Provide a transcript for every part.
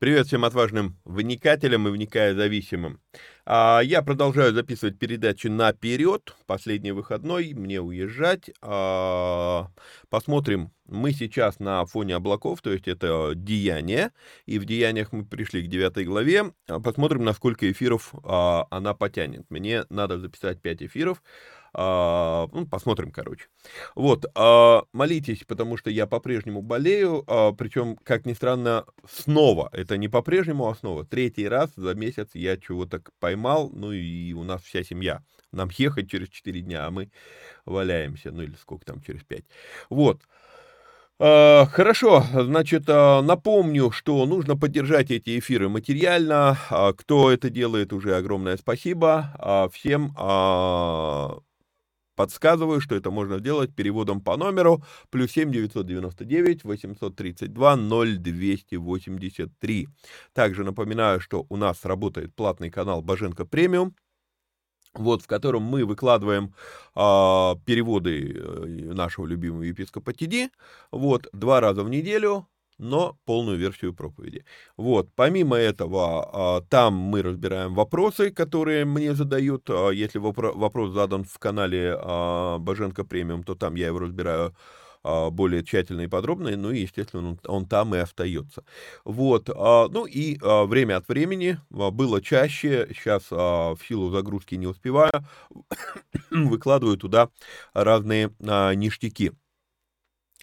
Привет всем отважным вникателям и вникая зависимым. А, я продолжаю записывать передачи наперед. Последний выходной, мне уезжать. А, посмотрим. Мы сейчас на фоне облаков, то есть это деяние. И в деяниях мы пришли к 9 главе. Посмотрим, насколько эфиров а, она потянет. Мне надо записать 5 эфиров. А, ну, посмотрим, короче. Вот, а, молитесь, потому что я по-прежнему болею, а, причем, как ни странно, снова, это не по-прежнему, а снова. Третий раз за месяц я чего-то поймал, ну и у нас вся семья. Нам ехать через 4 дня, а мы валяемся, ну или сколько там, через 5. Вот. Хорошо, значит, напомню, что нужно поддержать эти эфиры материально. Кто это делает, уже огромное спасибо. Всем Подсказываю, что это можно сделать переводом по номеру плюс 7 999 832 0283. Также напоминаю, что у нас работает платный канал Боженко Премиум, вот, в котором мы выкладываем а, переводы э, нашего любимого епископа Тиди, вот, два раза в неделю, но полную версию проповеди. Вот, помимо этого, а, там мы разбираем вопросы, которые мне задают. А, если вопрос задан в канале а, Боженко Премиум, то там я его разбираю более тщательно и подробно, ну и, естественно, он, там и остается. Вот, ну и время от времени, было чаще, сейчас в силу загрузки не успеваю, выкладываю туда разные ништяки.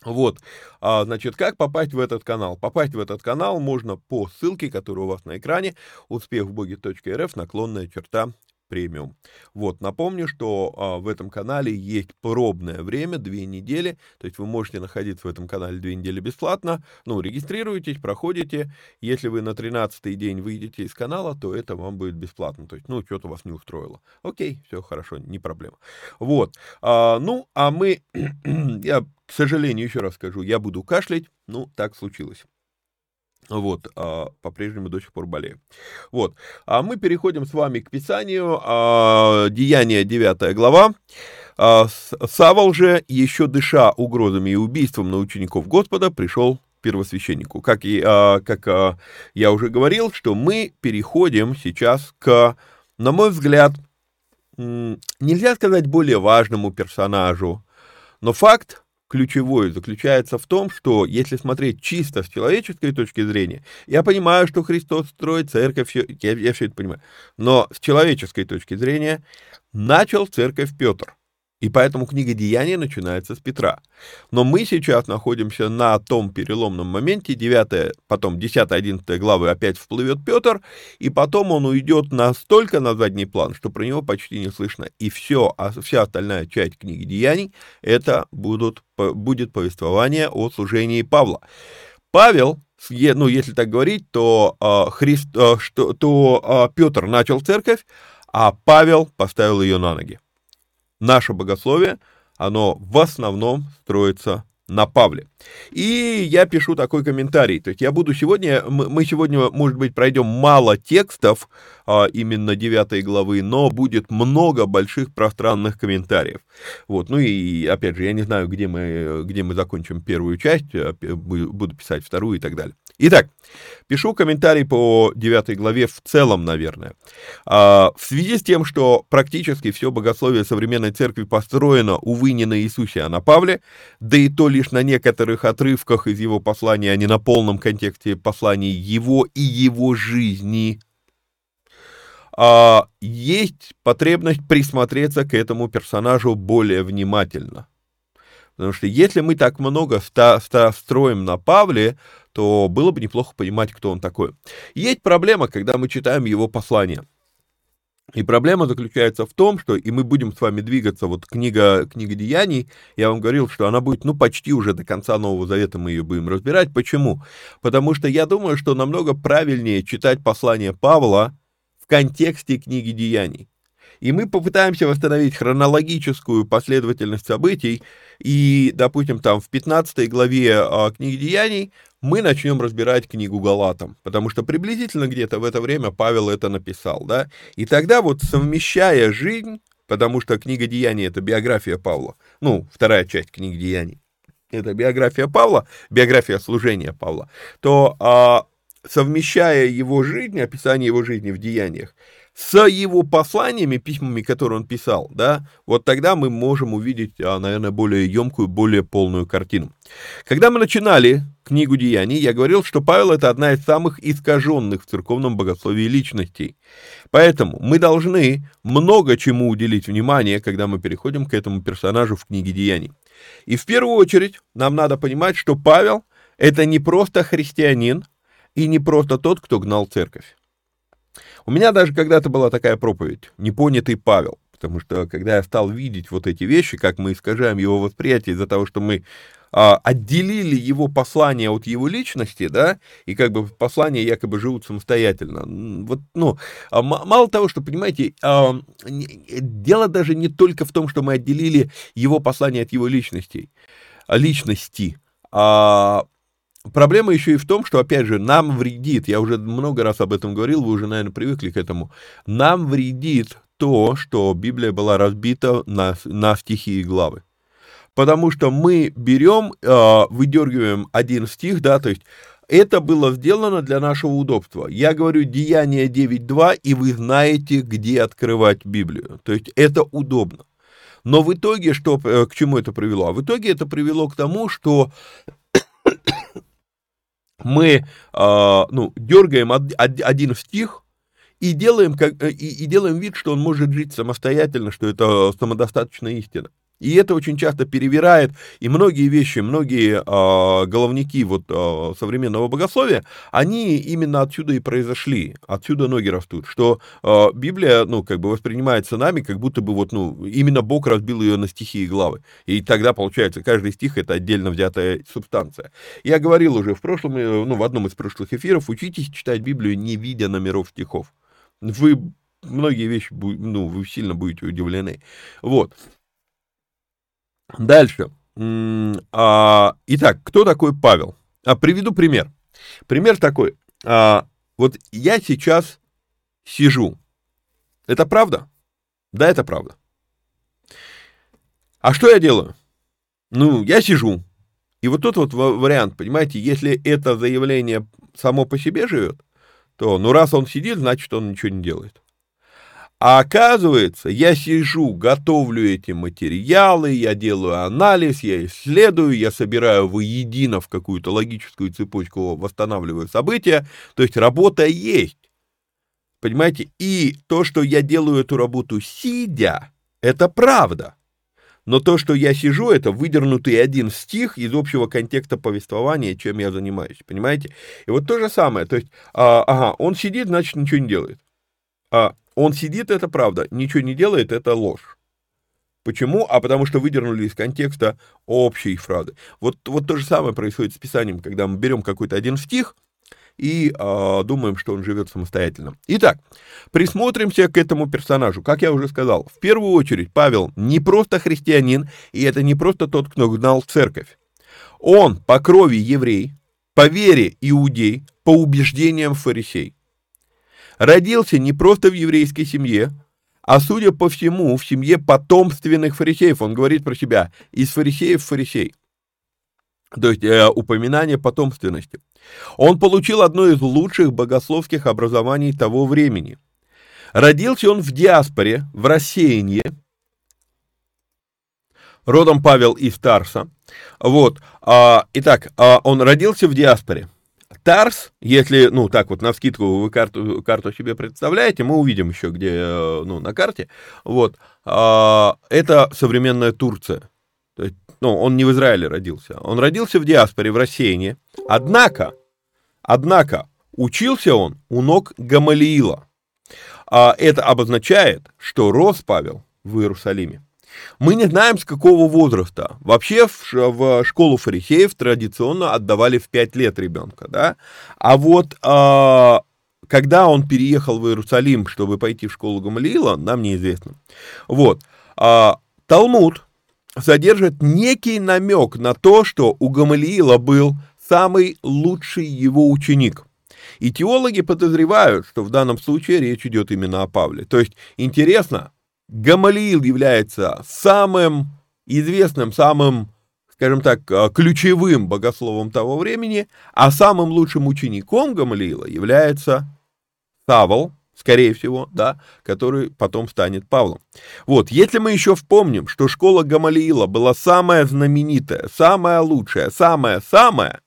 Вот, а, значит, как попасть в этот канал? Попасть в этот канал можно по ссылке, которая у вас на экране, успехвбоги.рф, наклонная черта премиум. Вот, напомню, что а, в этом канале есть пробное время, две недели, то есть вы можете находиться в этом канале две недели бесплатно, ну, регистрируйтесь, проходите, если вы на 13-й день выйдете из канала, то это вам будет бесплатно, то есть, ну, что-то вас не устроило. Окей, все хорошо, не проблема. Вот, а, ну, а мы, я, к сожалению, еще раз скажу, я буду кашлять, ну, так случилось. Вот, а, по-прежнему до сих пор болею. Вот, а мы переходим с вами к Писанию, а, Деяние 9 глава. А, Савол же, еще дыша угрозами и убийством на учеников Господа, пришел первосвященнику. Как, и, а, как а, я уже говорил, что мы переходим сейчас к, на мой взгляд, нельзя сказать более важному персонажу, но факт, ключевой заключается в том, что если смотреть чисто с человеческой точки зрения, я понимаю, что Христос строит церковь, все, я, я все это понимаю, но с человеческой точки зрения начал церковь Петр. И поэтому книга Деяний начинается с Петра. Но мы сейчас находимся на том переломном моменте, 9, потом 10-11 главы опять всплывет Петр, и потом он уйдет настолько на задний план, что про него почти не слышно. И все, а вся остальная часть книги Деяний, это будут, будет повествование о служении Павла. Павел, ну, если так говорить, то, э, Христ, что, то э, Петр начал церковь, а Павел поставил ее на ноги наше богословие, оно в основном строится на Павле. И я пишу такой комментарий. То есть я буду сегодня, мы сегодня, может быть, пройдем мало текстов а, именно 9 главы, но будет много больших пространных комментариев. Вот, ну и опять же, я не знаю, где мы, где мы закончим первую часть, а, буду писать вторую и так далее. Итак, пишу комментарий по 9 главе в целом, наверное. А, в связи с тем, что практически все богословие современной церкви построено, увы, не на Иисусе, а на Павле, да и то лишь на некоторых отрывках из его послания, а не на полном контексте посланий его и его жизни, а, есть потребность присмотреться к этому персонажу более внимательно. Потому что если мы так много строим на Павле, то было бы неплохо понимать, кто он такой. Есть проблема, когда мы читаем его послание. И проблема заключается в том, что, и мы будем с вами двигаться, вот книга, книга Деяний, я вам говорил, что она будет, ну, почти уже до конца Нового Завета мы ее будем разбирать. Почему? Потому что я думаю, что намного правильнее читать послание Павла в контексте книги Деяний. И мы попытаемся восстановить хронологическую последовательность событий, и, допустим, там в 15 главе а, книги Деяний мы начнем разбирать книгу Галатам, потому что приблизительно где-то в это время Павел это написал, да, и тогда вот совмещая жизнь, потому что книга Деяний — это биография Павла, ну, вторая часть книги Деяний, это биография Павла, биография служения Павла, то а, совмещая его жизнь, описание его жизни в деяниях, с его посланиями, письмами, которые он писал, да, вот тогда мы можем увидеть, а, наверное, более емкую, более полную картину. Когда мы начинали книгу Деяний, я говорил, что Павел это одна из самых искаженных в церковном богословии личностей. Поэтому мы должны много чему уделить внимание, когда мы переходим к этому персонажу в книге Деяний. И в первую очередь нам надо понимать, что Павел это не просто христианин и не просто тот, кто гнал церковь. У меня даже когда-то была такая проповедь «Непонятый Павел», потому что когда я стал видеть вот эти вещи, как мы искажаем его восприятие из-за того, что мы а, отделили его послание от его личности, да, и как бы послания якобы живут самостоятельно. Вот, ну, а, мало того, что, понимаете, а, дело даже не только в том, что мы отделили его послание от его личностей, личности, а Проблема еще и в том, что, опять же, нам вредит, я уже много раз об этом говорил, вы уже, наверное, привыкли к этому, нам вредит то, что Библия была разбита на, на стихи и главы. Потому что мы берем, э, выдергиваем один стих, да, то есть это было сделано для нашего удобства. Я говорю Деяние 9.2, и вы знаете, где открывать Библию. То есть это удобно. Но в итоге, что, э, к чему это привело? А в итоге это привело к тому, что мы э, ну, дергаем од, од, один стих и делаем, как, и, и делаем вид, что он может жить самостоятельно, что это самодостаточная истина. И это очень часто перевирает, и многие вещи, многие э, головники вот э, современного богословия, они именно отсюда и произошли, отсюда ноги растут, что э, Библия, ну, как бы воспринимается нами, как будто бы вот, ну, именно Бог разбил ее на стихи и главы, и тогда, получается, каждый стих — это отдельно взятая субстанция. Я говорил уже в прошлом, э, ну, в одном из прошлых эфиров, учитесь читать Библию, не видя номеров стихов. Вы многие вещи, ну, вы сильно будете удивлены. Вот. Дальше. А, итак, кто такой Павел? А, приведу пример. Пример такой. А, вот я сейчас сижу. Это правда? Да, это правда. А что я делаю? Ну, я сижу. И вот тут вот вариант, понимаете, если это заявление само по себе живет, то, ну, раз он сидит, значит, он ничего не делает. А оказывается, я сижу, готовлю эти материалы, я делаю анализ, я исследую, я собираю воедино в какую-то логическую цепочку, восстанавливаю события. То есть работа есть. Понимаете? И то, что я делаю эту работу сидя, это правда. Но то, что я сижу, это выдернутый один стих из общего контекста повествования, чем я занимаюсь. Понимаете? И вот то же самое. То есть, а, ага, он сидит, значит, ничего не делает. А, он сидит, это правда, ничего не делает, это ложь. Почему? А потому что выдернули из контекста общей фразы. Вот, вот то же самое происходит с Писанием, когда мы берем какой-то один стих и э, думаем, что он живет самостоятельно. Итак, присмотримся к этому персонажу. Как я уже сказал, в первую очередь Павел не просто христианин, и это не просто тот, кто гнал церковь. Он по крови еврей, по вере иудей, по убеждениям фарисей родился не просто в еврейской семье, а, судя по всему, в семье потомственных фарисеев. Он говорит про себя «из фарисеев фарисей». То есть э, упоминание потомственности. Он получил одно из лучших богословских образований того времени. Родился он в диаспоре, в рассеянии, родом Павел из Тарса. Вот. А, итак, а, он родился в диаспоре. Тарс, если, ну, так вот, на вскидку вы карту, карту себе представляете, мы увидим еще, где, э, ну, на карте, вот, а, это современная Турция. То есть, ну, он не в Израиле родился, он родился в диаспоре, в рассеянии, однако, однако, учился он у ног Гамалиила. А это обозначает, что рос Павел в Иерусалиме. Мы не знаем, с какого возраста. Вообще в, в школу фарисеев традиционно отдавали в 5 лет ребенка, да? А вот э, когда он переехал в Иерусалим, чтобы пойти в школу Гамалиила, нам неизвестно. Вот. Э, Талмуд содержит некий намек на то, что у Гамалиила был самый лучший его ученик. И теологи подозревают, что в данном случае речь идет именно о Павле. То есть интересно, Гамалиил является самым известным, самым, скажем так, э, ключевым богословом того времени, а самым лучшим учеником Гамалиила является Савол, скорее всего, да, который потом станет Павлом. Вот, если мы еще вспомним, что школа Гамалиила была самая знаменитая, самая лучшая, самая-самая,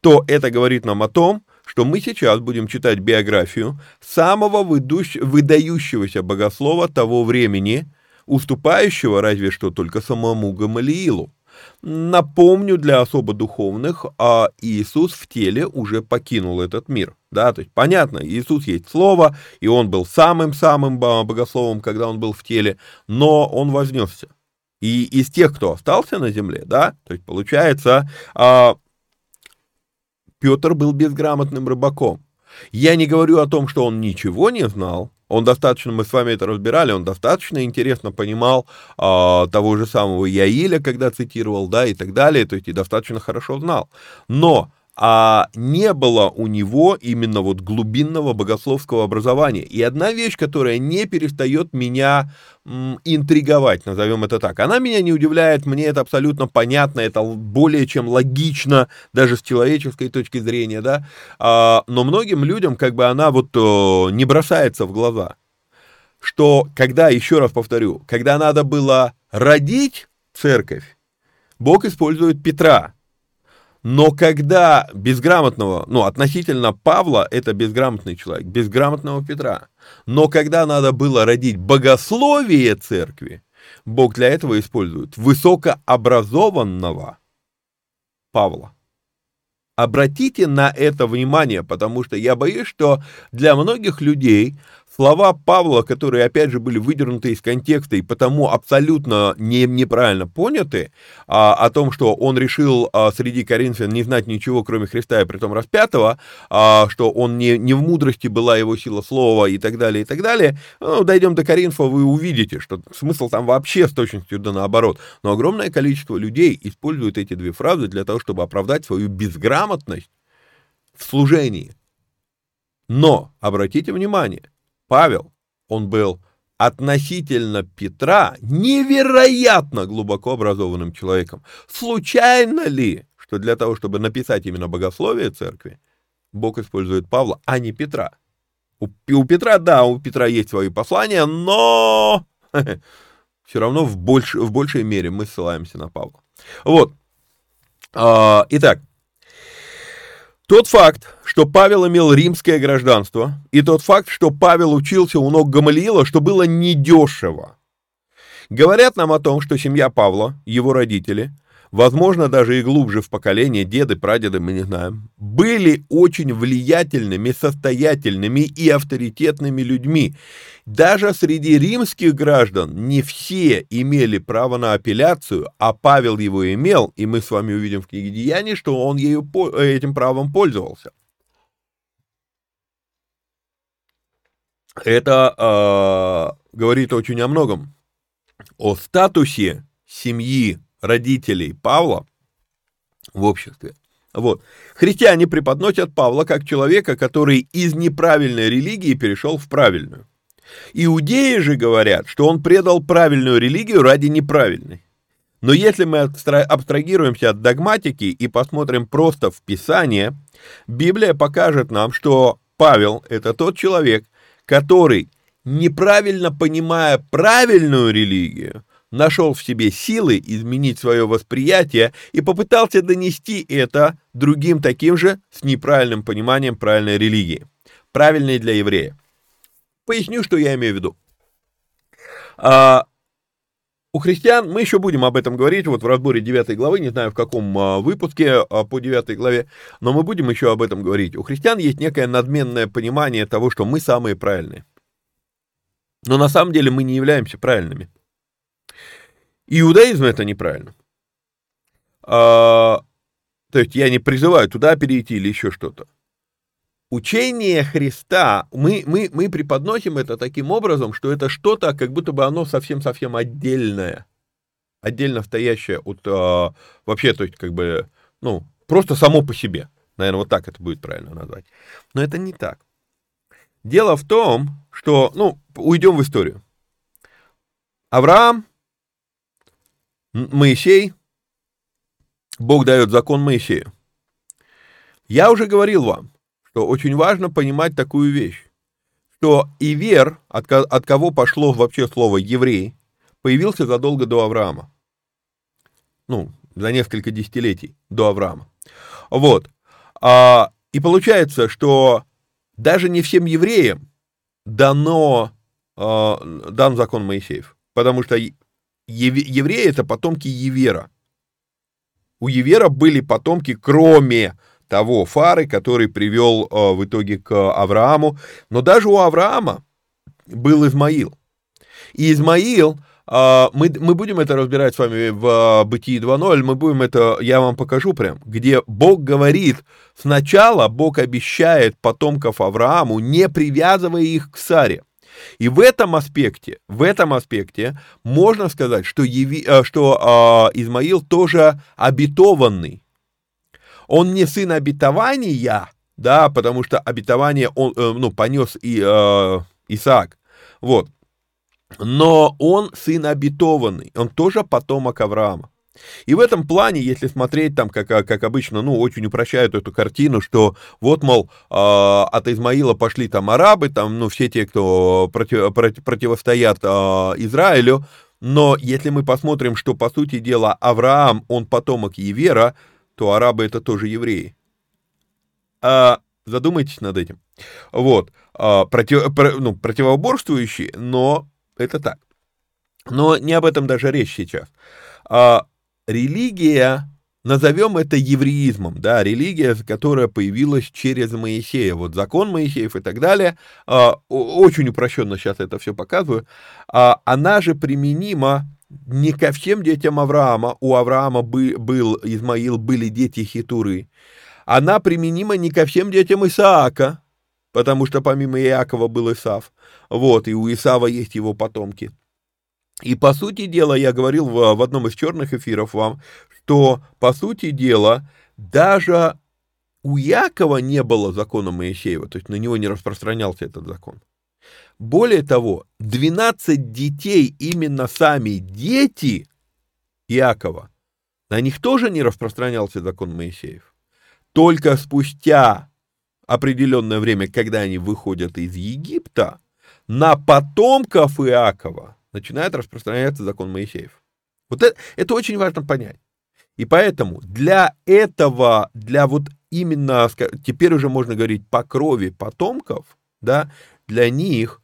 то это говорит нам о том, что мы сейчас будем читать биографию самого выдающегося богослова того времени, уступающего разве что только самому Гамалиилу. Напомню для особо духовных, а Иисус в теле уже покинул этот мир. Да, то есть понятно, Иисус есть Слово, и Он был самым-самым богословом, когда Он был в теле, но Он вознесся. И из тех, кто остался на земле, да, то есть получается, а, Петр был безграмотным рыбаком. Я не говорю о том, что он ничего не знал. Он достаточно, мы с вами это разбирали, он достаточно интересно понимал э, того же самого Яиля, когда цитировал, да, и так далее, то есть и достаточно хорошо знал. Но а не было у него именно вот глубинного богословского образования. И одна вещь, которая не перестает меня интриговать, назовем это так, она меня не удивляет, мне это абсолютно понятно, это более чем логично, даже с человеческой точки зрения, да, а, но многим людям как бы она вот о, не бросается в глаза, что когда, еще раз повторю, когда надо было родить церковь, Бог использует Петра, но когда безграмотного, ну, относительно Павла, это безграмотный человек, безграмотного Петра. Но когда надо было родить богословие церкви, Бог для этого использует высокообразованного Павла. Обратите на это внимание, потому что я боюсь, что для многих людей слова Павла, которые, опять же, были выдернуты из контекста и потому абсолютно не, неправильно поняты, а, о том, что он решил а, среди коринфян не знать ничего, кроме Христа и притом распятого, а, что он не, не в мудрости была его сила слова и так далее, и так далее, ну, дойдем до Коринфа, вы увидите, что смысл там вообще с точностью да наоборот. Но огромное количество людей используют эти две фразы для того, чтобы оправдать свою безграмотность в служении. Но, обратите внимание, Павел, он был относительно Петра невероятно глубоко образованным человеком. Случайно ли, что для того, чтобы написать именно богословие церкви, Бог использует Павла, а не Петра? У, у Петра, да, у Петра есть свои послания, но все равно в, больш, в большей мере мы ссылаемся на Павла. Вот. А, итак, тот факт, что Павел имел римское гражданство, и тот факт, что Павел учился у ног Гамалиила, что было недешево, говорят нам о том, что семья Павла, его родители, возможно, даже и глубже в поколение, деды, прадеды, мы не знаем, были очень влиятельными, состоятельными и авторитетными людьми. Даже среди римских граждан не все имели право на апелляцию, а Павел его имел, и мы с вами увидим в книге Деяний, что он ею, этим правом пользовался. Это э, говорит очень о многом. О статусе семьи родителей Павла в обществе. Вот. Христиане преподносят Павла как человека, который из неправильной религии перешел в правильную. Иудеи же говорят, что он предал правильную религию ради неправильной. Но если мы абстрагируемся от догматики и посмотрим просто в Писание, Библия покажет нам, что Павел – это тот человек, который, неправильно понимая правильную религию, нашел в себе силы изменить свое восприятие и попытался донести это другим таким же с неправильным пониманием правильной религии, правильной для еврея. Поясню, что я имею в виду. А, у христиан, мы еще будем об этом говорить, вот в разборе 9 главы, не знаю в каком а, выпуске а, по 9 главе, но мы будем еще об этом говорить. У христиан есть некое надменное понимание того, что мы самые правильные. Но на самом деле мы не являемся правильными. Иудаизм это неправильно. А, то есть я не призываю туда перейти или еще что-то. Учение Христа, мы, мы, мы преподносим это таким образом, что это что-то, как будто бы оно совсем-совсем отдельное, отдельно стоящее от, а, вообще, то есть, как бы, ну, просто само по себе. Наверное, вот так это будет правильно назвать. Но это не так. Дело в том, что, ну, уйдем в историю. Авраам Моисей, Бог дает закон Моисею. Я уже говорил вам, что очень важно понимать такую вещь, что Ивер, от, от кого пошло вообще слово еврей, появился задолго до Авраама. Ну, за несколько десятилетий до Авраама. Вот. А, и получается, что даже не всем евреям дано, а, дан закон Моисеев. Потому что евреи это потомки Евера. У Евера были потомки, кроме того Фары, который привел э, в итоге к Аврааму. Но даже у Авраама был Измаил. И Измаил, э, мы, мы будем это разбирать с вами в э, Бытии 2.0, мы будем это, я вам покажу прям, где Бог говорит, сначала Бог обещает потомков Аврааму, не привязывая их к Саре. И в этом аспекте, в этом аспекте можно сказать, что, Еви, э, что э, Измаил тоже обетованный. Он не сын обетования, да, потому что обетование он, э, ну, понес и э, Исаак, вот. Но он сын обетованный, он тоже потомок Авраама. И в этом плане, если смотреть там, как, как обычно, ну, очень упрощают эту картину, что вот, мол, э, от Измаила пошли там арабы, там, ну, все те, кто против, против, противостоят э, Израилю, но если мы посмотрим, что, по сути дела, Авраам, он потомок Евера, то арабы это тоже евреи. А, задумайтесь над этим. Вот. А, против, про, ну, противоборствующие, но это так. Но не об этом даже речь сейчас. А, религия, назовем это евреизмом, да, религия, которая появилась через Моисея, вот закон Моисеев и так далее, а, очень упрощенно сейчас это все показываю, а, она же применима не ко всем детям Авраама, у Авраама бы, был Измаил, были дети Хитуры, она применима не ко всем детям Исаака, потому что помимо Иакова был Исав, вот, и у Исава есть его потомки. И по сути дела, я говорил в, в одном из черных эфиров вам, что по сути дела даже у Якова не было закона Моисеева, то есть на него не распространялся этот закон. Более того, 12 детей, именно сами дети Иакова, на них тоже не распространялся закон Моисеев. Только спустя определенное время, когда они выходят из Египта, на потомков Иакова начинает распространяться закон Моисеев. Вот это, это очень важно понять. И поэтому для этого, для вот именно, теперь уже можно говорить по крови потомков, да, для них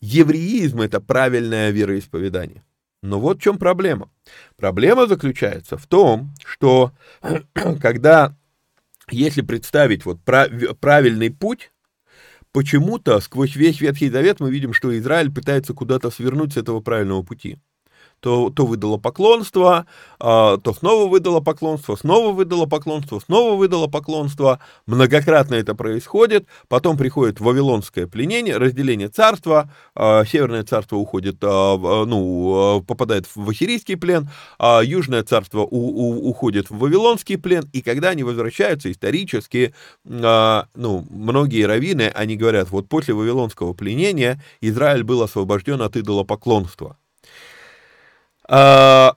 евреизм это правильное вероисповедание. Но вот в чем проблема. Проблема заключается в том, что когда, если представить вот правильный путь, почему-то сквозь весь Ветхий Завет мы видим, что Израиль пытается куда-то свернуть с этого правильного пути то, то выдало поклонство, а, то снова выдало поклонство, снова выдало поклонство, снова выдало поклонство. Многократно это происходит. Потом приходит вавилонское пленение, разделение царства. А, Северное царство уходит, а, ну, попадает в ассирийский плен, Южное царство у, у, уходит в вавилонский плен. И когда они возвращаются исторически, ну, многие раввины, они говорят, вот после вавилонского пленения Израиль был освобожден от идолопоклонства. А,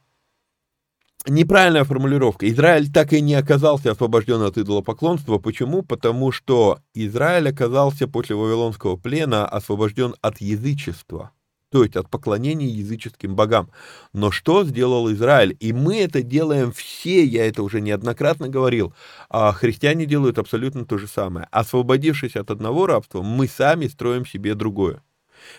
неправильная формулировка. Израиль так и не оказался освобожден от идолопоклонства. Почему? Потому что Израиль оказался после Вавилонского плена освобожден от язычества, то есть от поклонения языческим богам. Но что сделал Израиль? И мы это делаем все, я это уже неоднократно говорил, а христиане делают абсолютно то же самое. Освободившись от одного рабства, мы сами строим себе другое.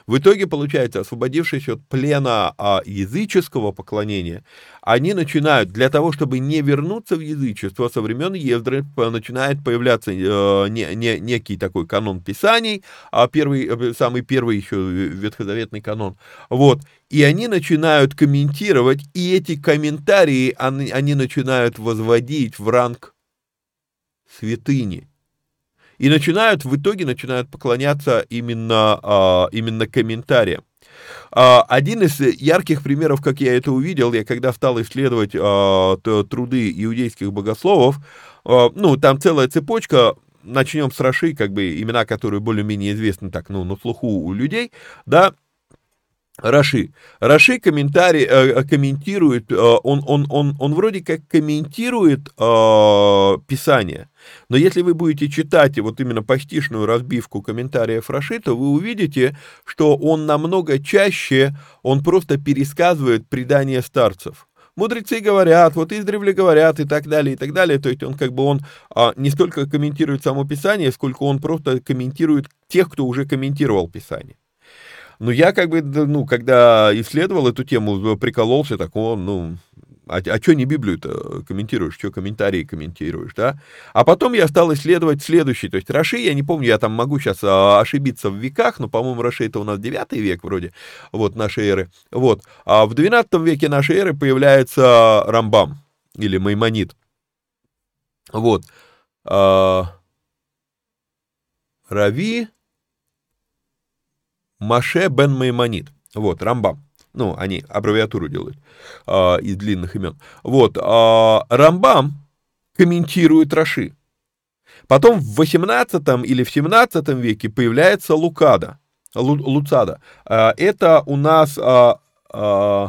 В итоге, получается, освободившись от плена а, языческого поклонения, они начинают, для того, чтобы не вернуться в язычество, со времен Ездры начинает появляться э, не, не, некий такой канон писаний, а первый, э, самый первый еще ветхозаветный канон. Вот. И они начинают комментировать, и эти комментарии они, они начинают возводить в ранг святыни и начинают, в итоге начинают поклоняться именно, а, именно комментариям. А, один из ярких примеров, как я это увидел, я когда стал исследовать а, труды иудейских богословов, ну, там целая цепочка, начнем с Раши, как бы имена, которые более-менее известны так, ну, на слуху у людей, да, Раши. Раши комментарий, э, комментирует, э, он, он, он, он вроде как комментирует э, Писание, но если вы будете читать вот именно постишную разбивку комментариев Раши, то вы увидите, что он намного чаще, он просто пересказывает предания старцев. Мудрецы говорят, вот издревле говорят и так далее, и так далее. То есть он как бы он а, не столько комментирует само Писание, сколько он просто комментирует тех, кто уже комментировал Писание. Ну, я как бы, ну, когда исследовал эту тему, прикололся, так он, ну, а, а что не Библию-то комментируешь, что комментарии комментируешь, да? А потом я стал исследовать следующий, то есть Раши, я не помню, я там могу сейчас а, ошибиться в веках, но, по-моему, Раши это у нас 9 век вроде, вот, нашей эры, вот. А в 12 веке нашей эры появляется Рамбам, или Маймонит, вот. А, Рави, Маше бен Маймонит. Вот, Рамбам. Ну, они аббревиатуру делают э, из длинных имен. Вот, э, Рамбам комментирует Раши. Потом в 18 или в 17 веке появляется Лукада, Лу, Луцада. Э, это у нас... Э, э,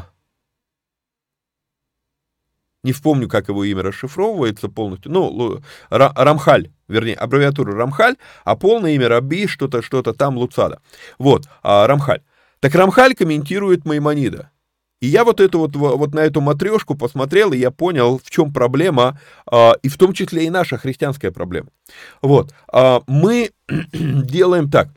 не вспомню, как его имя расшифровывается полностью, ну, Рамхаль, вернее, аббревиатура Рамхаль, а полное имя Раби, что-то, что-то там Луцада. Вот, а, Рамхаль. Так Рамхаль комментирует Маймонида. И я вот эту вот, вот на эту матрешку посмотрел, и я понял, в чем проблема, а, и в том числе и наша христианская проблема. Вот, а, мы делаем так.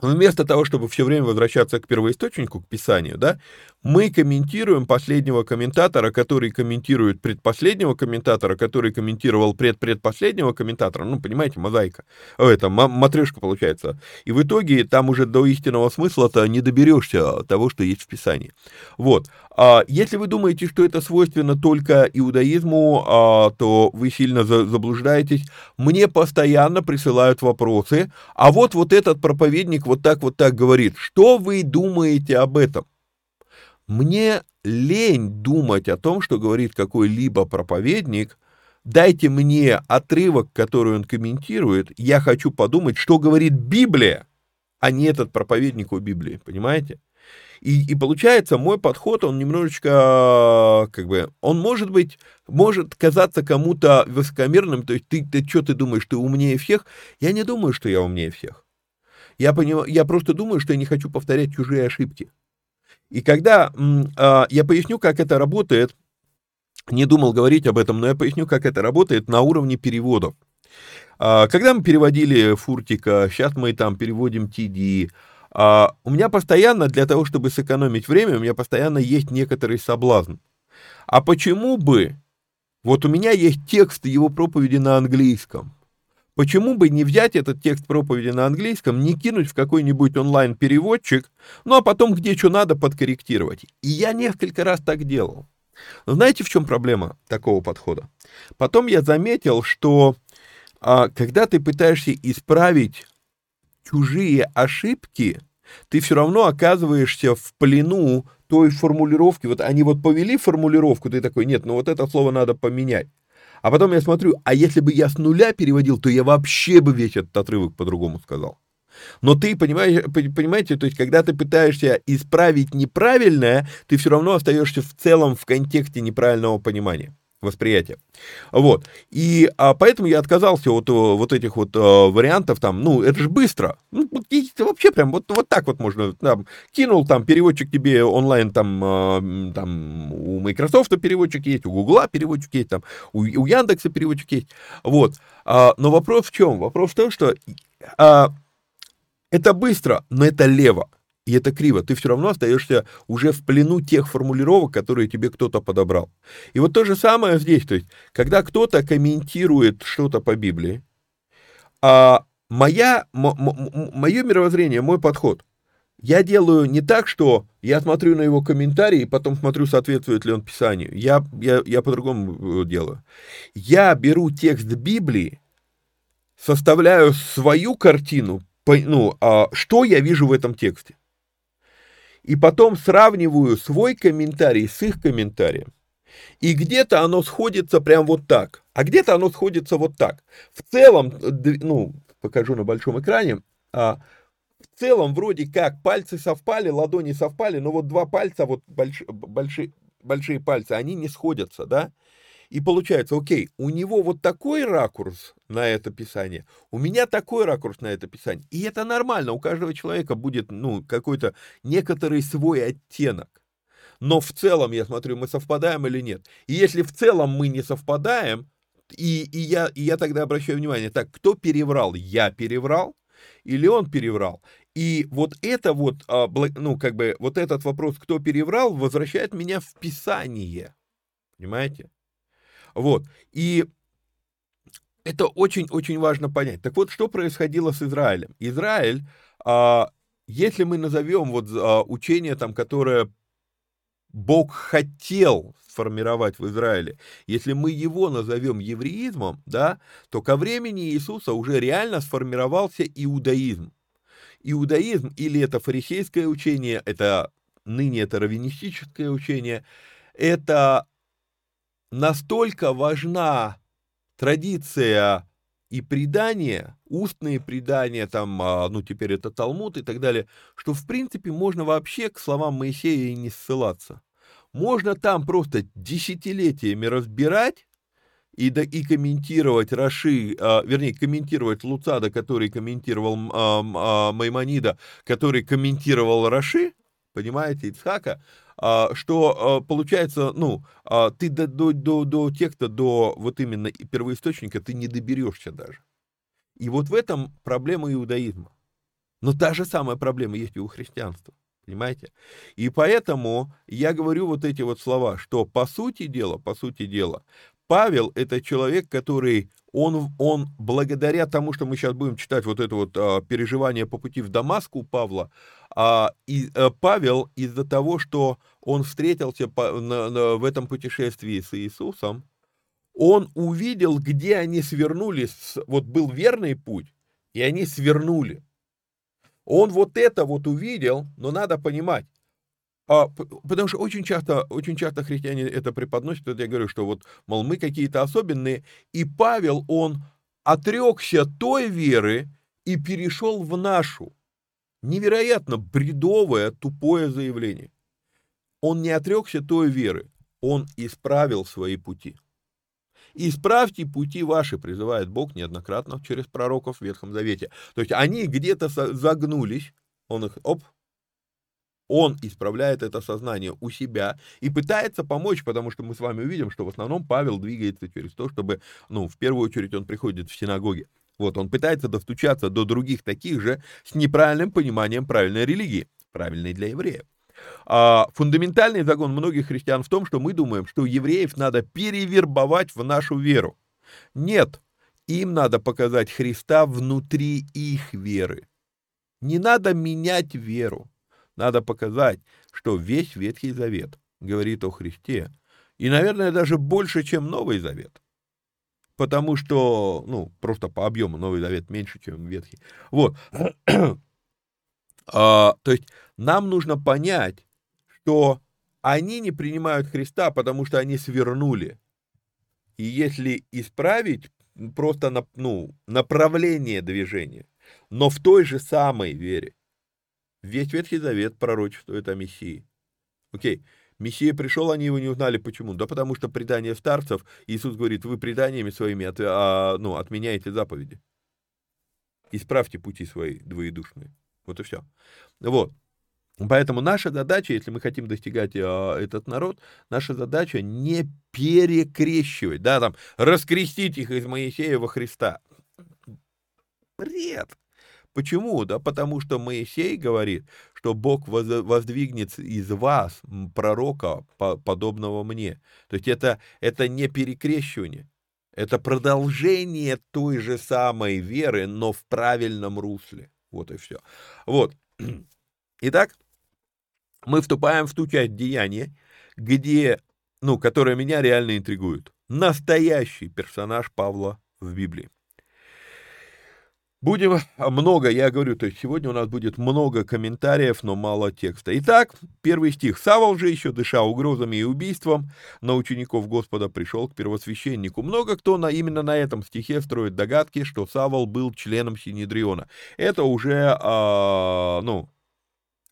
Вместо того, чтобы все время возвращаться к первоисточнику, к Писанию, да, мы комментируем последнего комментатора, который комментирует предпоследнего комментатора, который комментировал предпредпоследнего комментатора, ну, понимаете, мозаика, это, матрешка получается. И в итоге там уже до истинного смысла-то не доберешься того, что есть в Писании. Вот. А если вы думаете, что это свойственно только иудаизму, а, то вы сильно заблуждаетесь. Мне постоянно присылают вопросы, а вот вот этот проповедник вот так вот так говорит. Что вы думаете об этом? Мне лень думать о том, что говорит какой-либо проповедник. Дайте мне отрывок, который он комментирует. Я хочу подумать, что говорит Библия, а не этот проповедник о Библии. Понимаете? И, и получается, мой подход, он немножечко, как бы, он может быть, может казаться кому-то высокомерным, то есть ты, ты что ты думаешь, ты умнее всех? Я не думаю, что я умнее всех. Я, понимаю, я просто думаю, что я не хочу повторять чужие ошибки. И когда э, я поясню, как это работает, не думал говорить об этом, но я поясню, как это работает на уровне переводов. Э, когда мы переводили Фуртика, сейчас мы там переводим TD, а, у меня постоянно, для того, чтобы сэкономить время, у меня постоянно есть некоторый соблазн. А почему бы, вот у меня есть текст его проповеди на английском, почему бы не взять этот текст проповеди на английском, не кинуть в какой-нибудь онлайн-переводчик, ну а потом где что надо подкорректировать. И я несколько раз так делал. Но знаете, в чем проблема такого подхода? Потом я заметил, что а, когда ты пытаешься исправить чужие ошибки, ты все равно оказываешься в плену той формулировки. Вот они вот повели формулировку, ты такой, нет, ну вот это слово надо поменять. А потом я смотрю, а если бы я с нуля переводил, то я вообще бы весь этот отрывок по-другому сказал. Но ты понимаешь, понимаете, то есть когда ты пытаешься исправить неправильное, ты все равно остаешься в целом в контексте неправильного понимания восприятия. Вот. И а, поэтому я отказался от вот этих вот а, вариантов, там, ну, это же быстро. Ну, вообще прям вот, вот так вот можно, там, кинул там переводчик тебе онлайн, там, а, там, у Microsoft переводчик есть, у Гугла переводчик есть, там, у, у Яндекса переводчик есть. Вот. А, но вопрос в чем? Вопрос в том, что а, это быстро, но это лево и это криво, ты все равно остаешься уже в плену тех формулировок, которые тебе кто-то подобрал. И вот то же самое здесь, то есть, когда кто-то комментирует что-то по Библии, а моя, мое мировоззрение, мой подход, я делаю не так, что я смотрю на его комментарии и потом смотрю, соответствует ли он Писанию. Я, я, я по-другому э, делаю. Я беру текст Библии, составляю свою картину, ну, а что я вижу в этом тексте и потом сравниваю свой комментарий с их комментарием. И где-то оно сходится прям вот так, а где-то оно сходится вот так. В целом, ну, покажу на большом экране, а, в целом вроде как пальцы совпали, ладони совпали, но вот два пальца, вот больш, большие, большие пальцы, они не сходятся, да? И получается, окей, у него вот такой ракурс на это писание, у меня такой ракурс на это писание. И это нормально, у каждого человека будет, ну, какой-то некоторый свой оттенок. Но в целом, я смотрю, мы совпадаем или нет. И если в целом мы не совпадаем, и, и, я, и я тогда обращаю внимание, так, кто переврал? Я переврал? Или он переврал? И вот это вот, а, ну, как бы, вот этот вопрос, кто переврал, возвращает меня в Писание. Понимаете? Вот. И это очень-очень важно понять. Так вот, что происходило с Израилем? Израиль, а, если мы назовем вот а, учение, там, которое Бог хотел сформировать в Израиле, если мы его назовем евреизмом, да, то ко времени Иисуса уже реально сформировался иудаизм. Иудаизм или это фарисейское учение, это ныне это раввинистическое учение, это настолько важна традиция и предания, устные предания, там, а, ну, теперь это Талмуд и так далее, что, в принципе, можно вообще к словам Моисея и не ссылаться. Можно там просто десятилетиями разбирать и, да, и комментировать Раши, а, вернее, комментировать Луцада, который комментировал а, а, Маймонида, который комментировал Раши, понимаете, Ицхака, что а, получается, ну, а, ты до, до, до, до текста, до вот именно первоисточника ты не доберешься даже. И вот в этом проблема иудаизма. Но та же самая проблема есть и у христианства. Понимаете? И поэтому я говорю вот эти вот слова, что по сути дела, по сути дела, Павел — это человек, который, он, он благодаря тому, что мы сейчас будем читать вот это вот а, переживание по пути в Дамаск у Павла, а, и, а, Павел из-за того, что он встретился по, на, на, в этом путешествии с Иисусом, он увидел, где они свернули, с, вот был верный путь, и они свернули. Он вот это вот увидел, но надо понимать, а, потому что очень часто, очень часто христиане это преподносят, вот я говорю, что вот, мол, мы какие-то особенные, и Павел, он отрекся той веры и перешел в нашу. Невероятно бредовое, тупое заявление. Он не отрекся той веры, он исправил свои пути. «Исправьте пути ваши», призывает Бог неоднократно через пророков в Ветхом Завете. То есть они где-то загнулись, он их, оп, он исправляет это сознание у себя и пытается помочь, потому что мы с вами увидим, что в основном Павел двигается через то, чтобы, ну, в первую очередь он приходит в синагоги. Вот, он пытается достучаться до других таких же с неправильным пониманием правильной религии, правильной для евреев. А фундаментальный загон многих христиан в том, что мы думаем, что евреев надо перевербовать в нашу веру. Нет, им надо показать Христа внутри их веры. Не надо менять веру. Надо показать, что весь Ветхий Завет говорит о Христе. И, наверное, даже больше, чем Новый Завет. Потому что, ну, просто по объему Новый Завет меньше, чем Ветхий. Вот. а, то есть нам нужно понять, что они не принимают Христа, потому что они свернули. И если исправить просто на, ну, направление движения, но в той же самой вере, Весь Ветхий Завет пророчествует о Мессии. Окей, Мессия пришел, они его не узнали. Почему? Да потому что предание старцев, Иисус говорит, вы преданиями своими от, а, ну, отменяете заповеди. Исправьте пути свои двоедушные. Вот и все. Вот. Поэтому наша задача, если мы хотим достигать а, этот народ, наша задача не перекрещивать, да, там, раскрестить их из Моисея во Христа. Бред. Почему? Да потому что Моисей говорит, что Бог воздвигнет из вас пророка, подобного мне. То есть это, это не перекрещивание, это продолжение той же самой веры, но в правильном русле. Вот и все. Вот. Итак, мы вступаем в ту часть деяния, где, ну, которая меня реально интригует. Настоящий персонаж Павла в Библии. Будем много, я говорю, то есть сегодня у нас будет много комментариев, но мало текста. Итак, первый стих. «Савол же еще, дыша угрозами и убийством, на учеников Господа пришел к первосвященнику». Много кто на, именно на этом стихе строит догадки, что Савол был членом Синедриона. Это уже, а, ну,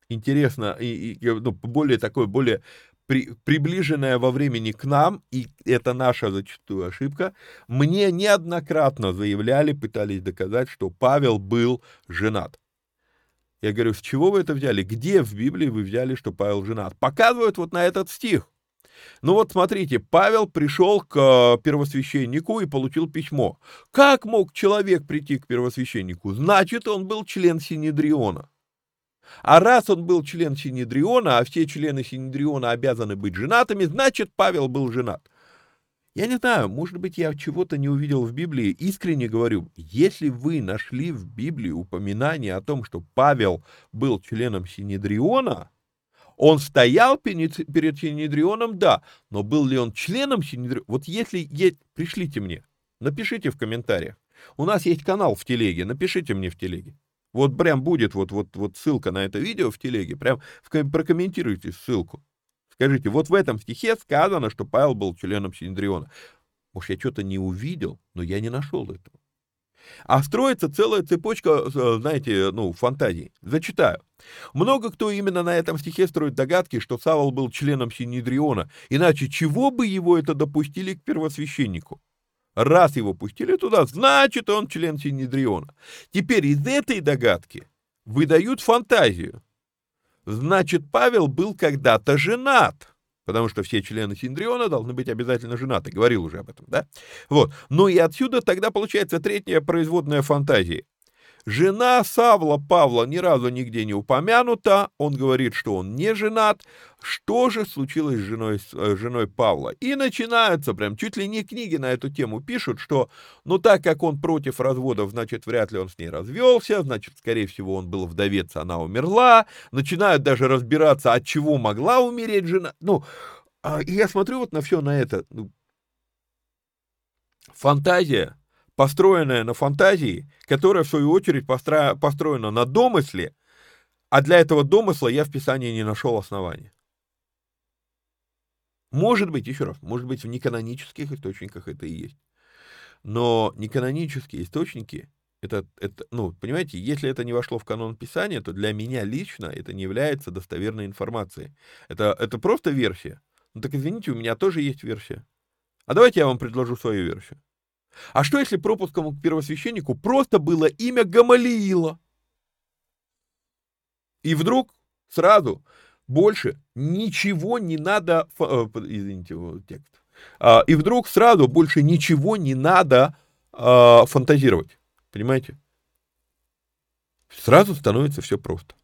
интересно, и, и, ну, более такой, более при, приближенная во времени к нам, и это наша зачастую ошибка, мне неоднократно заявляли, пытались доказать, что Павел был женат. Я говорю, с чего вы это взяли? Где в Библии вы взяли, что Павел женат? Показывают вот на этот стих. Ну вот смотрите, Павел пришел к э, первосвященнику и получил письмо. Как мог человек прийти к первосвященнику? Значит, он был член Синедриона. А раз он был член Синедриона, а все члены Синедриона обязаны быть женатыми, значит, Павел был женат. Я не знаю, может быть, я чего-то не увидел в Библии. Искренне говорю, если вы нашли в Библии упоминание о том, что Павел был членом Синедриона, он стоял перед Синедрионом, да, но был ли он членом Синедриона? Вот если есть, пришлите мне, напишите в комментариях. У нас есть канал в телеге, напишите мне в телеге. Вот прям будет вот, вот, вот ссылка на это видео в телеге, прям прокомментируйте ссылку. Скажите, вот в этом стихе сказано, что Павел был членом Синдриона. Может, я что-то не увидел, но я не нашел этого. А строится целая цепочка, э, знаете, ну, фантазий. Зачитаю. Много кто именно на этом стихе строит догадки, что Савол был членом Синедриона, иначе чего бы его это допустили к первосвященнику? Раз его пустили туда, значит, он член Синедриона. Теперь из этой догадки выдают фантазию. Значит, Павел был когда-то женат, потому что все члены Синдриона должны быть обязательно женаты. Говорил уже об этом, да? Вот. Ну и отсюда тогда получается третья производная фантазия. Жена Савла Павла ни разу нигде не упомянута. Он говорит, что он не женат. Что же случилось с женой, с э, женой Павла? И начинаются прям чуть ли не книги на эту тему пишут, что ну так как он против разводов, значит вряд ли он с ней развелся, значит скорее всего он был вдовец, она умерла. Начинают даже разбираться, от чего могла умереть жена. Ну, а, и я смотрю вот на все на это. Ну, фантазия построенная на фантазии, которая, в свою очередь, постро... построена на домысле, а для этого домысла я в Писании не нашел основания. Может быть, еще раз, может быть, в неканонических источниках это и есть. Но неканонические источники, это, это, ну, понимаете, если это не вошло в канон Писания, то для меня лично это не является достоверной информацией. Это, это просто версия. Ну так извините, у меня тоже есть версия. А давайте я вам предложу свою версию. А что если пропуском к первосвященнику просто было имя Гамалиила? И вдруг сразу больше ничего не надо, э, извините, текст, а, и вдруг сразу больше ничего не надо а, фантазировать, понимаете? Сразу становится все просто.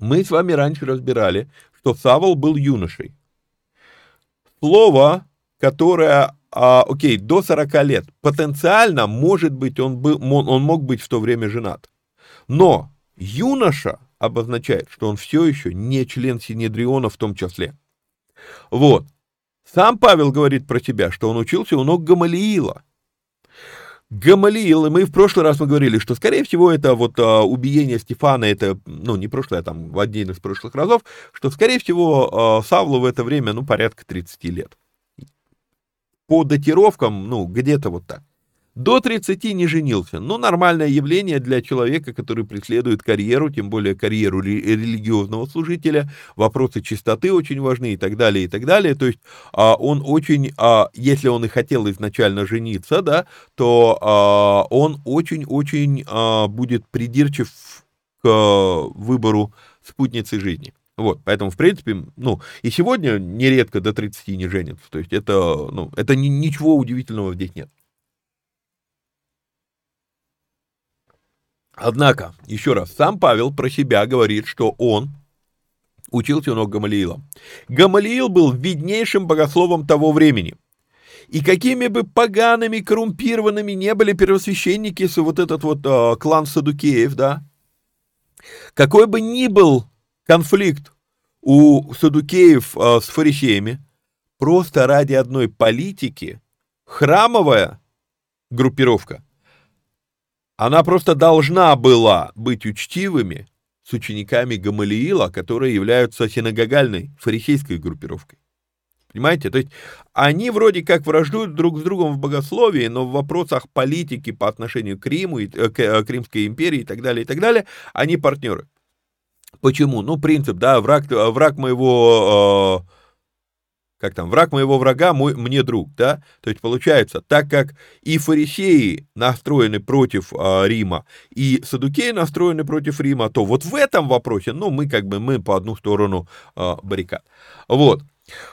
Мы с вами раньше разбирали, что Савол был юношей. Слово, которое а, окей, до 40 лет, потенциально, может быть, он, был, он мог быть в то время женат. Но юноша обозначает, что он все еще не член Синедриона в том числе. Вот. Сам Павел говорит про себя, что он учился у ног Гамалиила. Гамалиил, и мы в прошлый раз мы говорили, что, скорее всего, это вот а, убиение Стефана, это, ну, не прошлое, а там в один из прошлых разов, что, скорее всего, а, Савлу в это время, ну, порядка 30 лет по датировкам, ну, где-то вот так. До 30 не женился. Ну, нормальное явление для человека, который преследует карьеру, тем более карьеру религиозного служителя. Вопросы чистоты очень важны и так далее, и так далее. То есть а, он очень, а, если он и хотел изначально жениться, да, то а, он очень-очень а, будет придирчив к выбору спутницы жизни. Вот, поэтому, в принципе, ну, и сегодня нередко до 30 не женятся. То есть это, ну, это ни, ничего удивительного здесь нет. Однако, еще раз, сам Павел про себя говорит, что он учился у ног Гамалиила. Гамалиил был виднейшим богословом того времени. И какими бы погаными, коррумпированными не были первосвященники, вот этот вот э, клан Садукеев, да, какой бы ни был конфликт у садукеев э, с фарисеями просто ради одной политики, храмовая группировка, она просто должна была быть учтивыми с учениками Гамалиила, которые являются синагогальной фарисейской группировкой. Понимаете? То есть они вроде как враждуют друг с другом в богословии, но в вопросах политики по отношению к Риму, э, к, э, к Римской империи и так далее, и так далее, они партнеры. Почему? Ну, принцип, да, враг, враг моего, э, как там, враг моего врага мой, мне друг, да? То есть получается, так как и фарисеи настроены против э, Рима, и садукеи настроены против Рима, то вот в этом вопросе, ну, мы как бы, мы по одну сторону э, баррикад. Вот.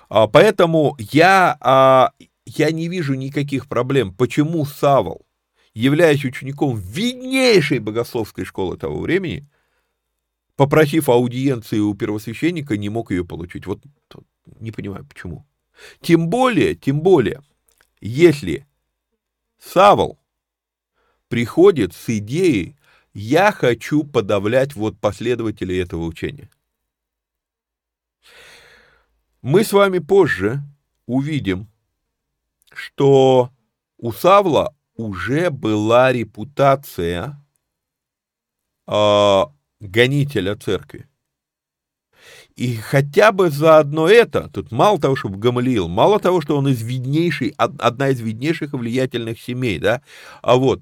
А, поэтому я, а, я не вижу никаких проблем, почему Савол, являясь учеником виднейшей богословской школы того времени, попросив аудиенции у первосвященника, не мог ее получить. Вот не понимаю, почему. Тем более, тем более, если Савол приходит с идеей «я хочу подавлять вот последователей этого учения». Мы с вами позже увидим, что у Савла уже была репутация э, гонителя церкви. И хотя бы за одно это, тут мало того, что Гамалиил, мало того, что он из виднейшей, одна из виднейших и влиятельных семей, да, а вот,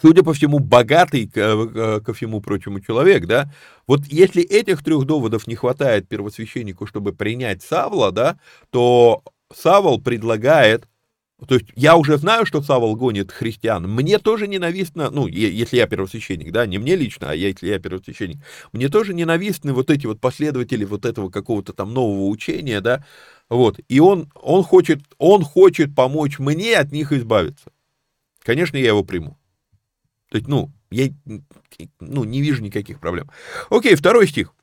судя по всему, богатый ко, ко всему прочему человек, да, вот если этих трех доводов не хватает первосвященнику, чтобы принять Савла, да, то Савол предлагает то есть я уже знаю, что Савол гонит христиан. Мне тоже ненавистно, ну, если я первосвященник, да, не мне лично, а я, если я первосвященник, мне тоже ненавистны вот эти вот последователи вот этого какого-то там нового учения, да, вот. И он, он, хочет, он хочет помочь мне от них избавиться. Конечно, я его приму. То есть, ну, я ну, не вижу никаких проблем. Окей, второй стих.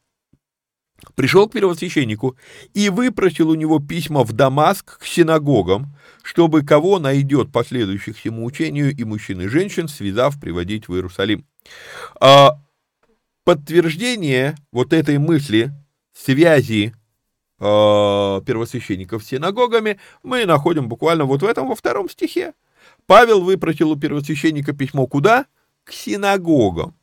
Пришел к первосвященнику и выпросил у него письма в Дамаск к синагогам, чтобы кого найдет последующих всему учению и мужчин и женщин, связав, приводить в Иерусалим. А, подтверждение вот этой мысли, связи э, первосвященников с синагогами мы находим буквально вот в этом, во втором стихе. Павел выпросил у первосвященника письмо куда? К синагогам.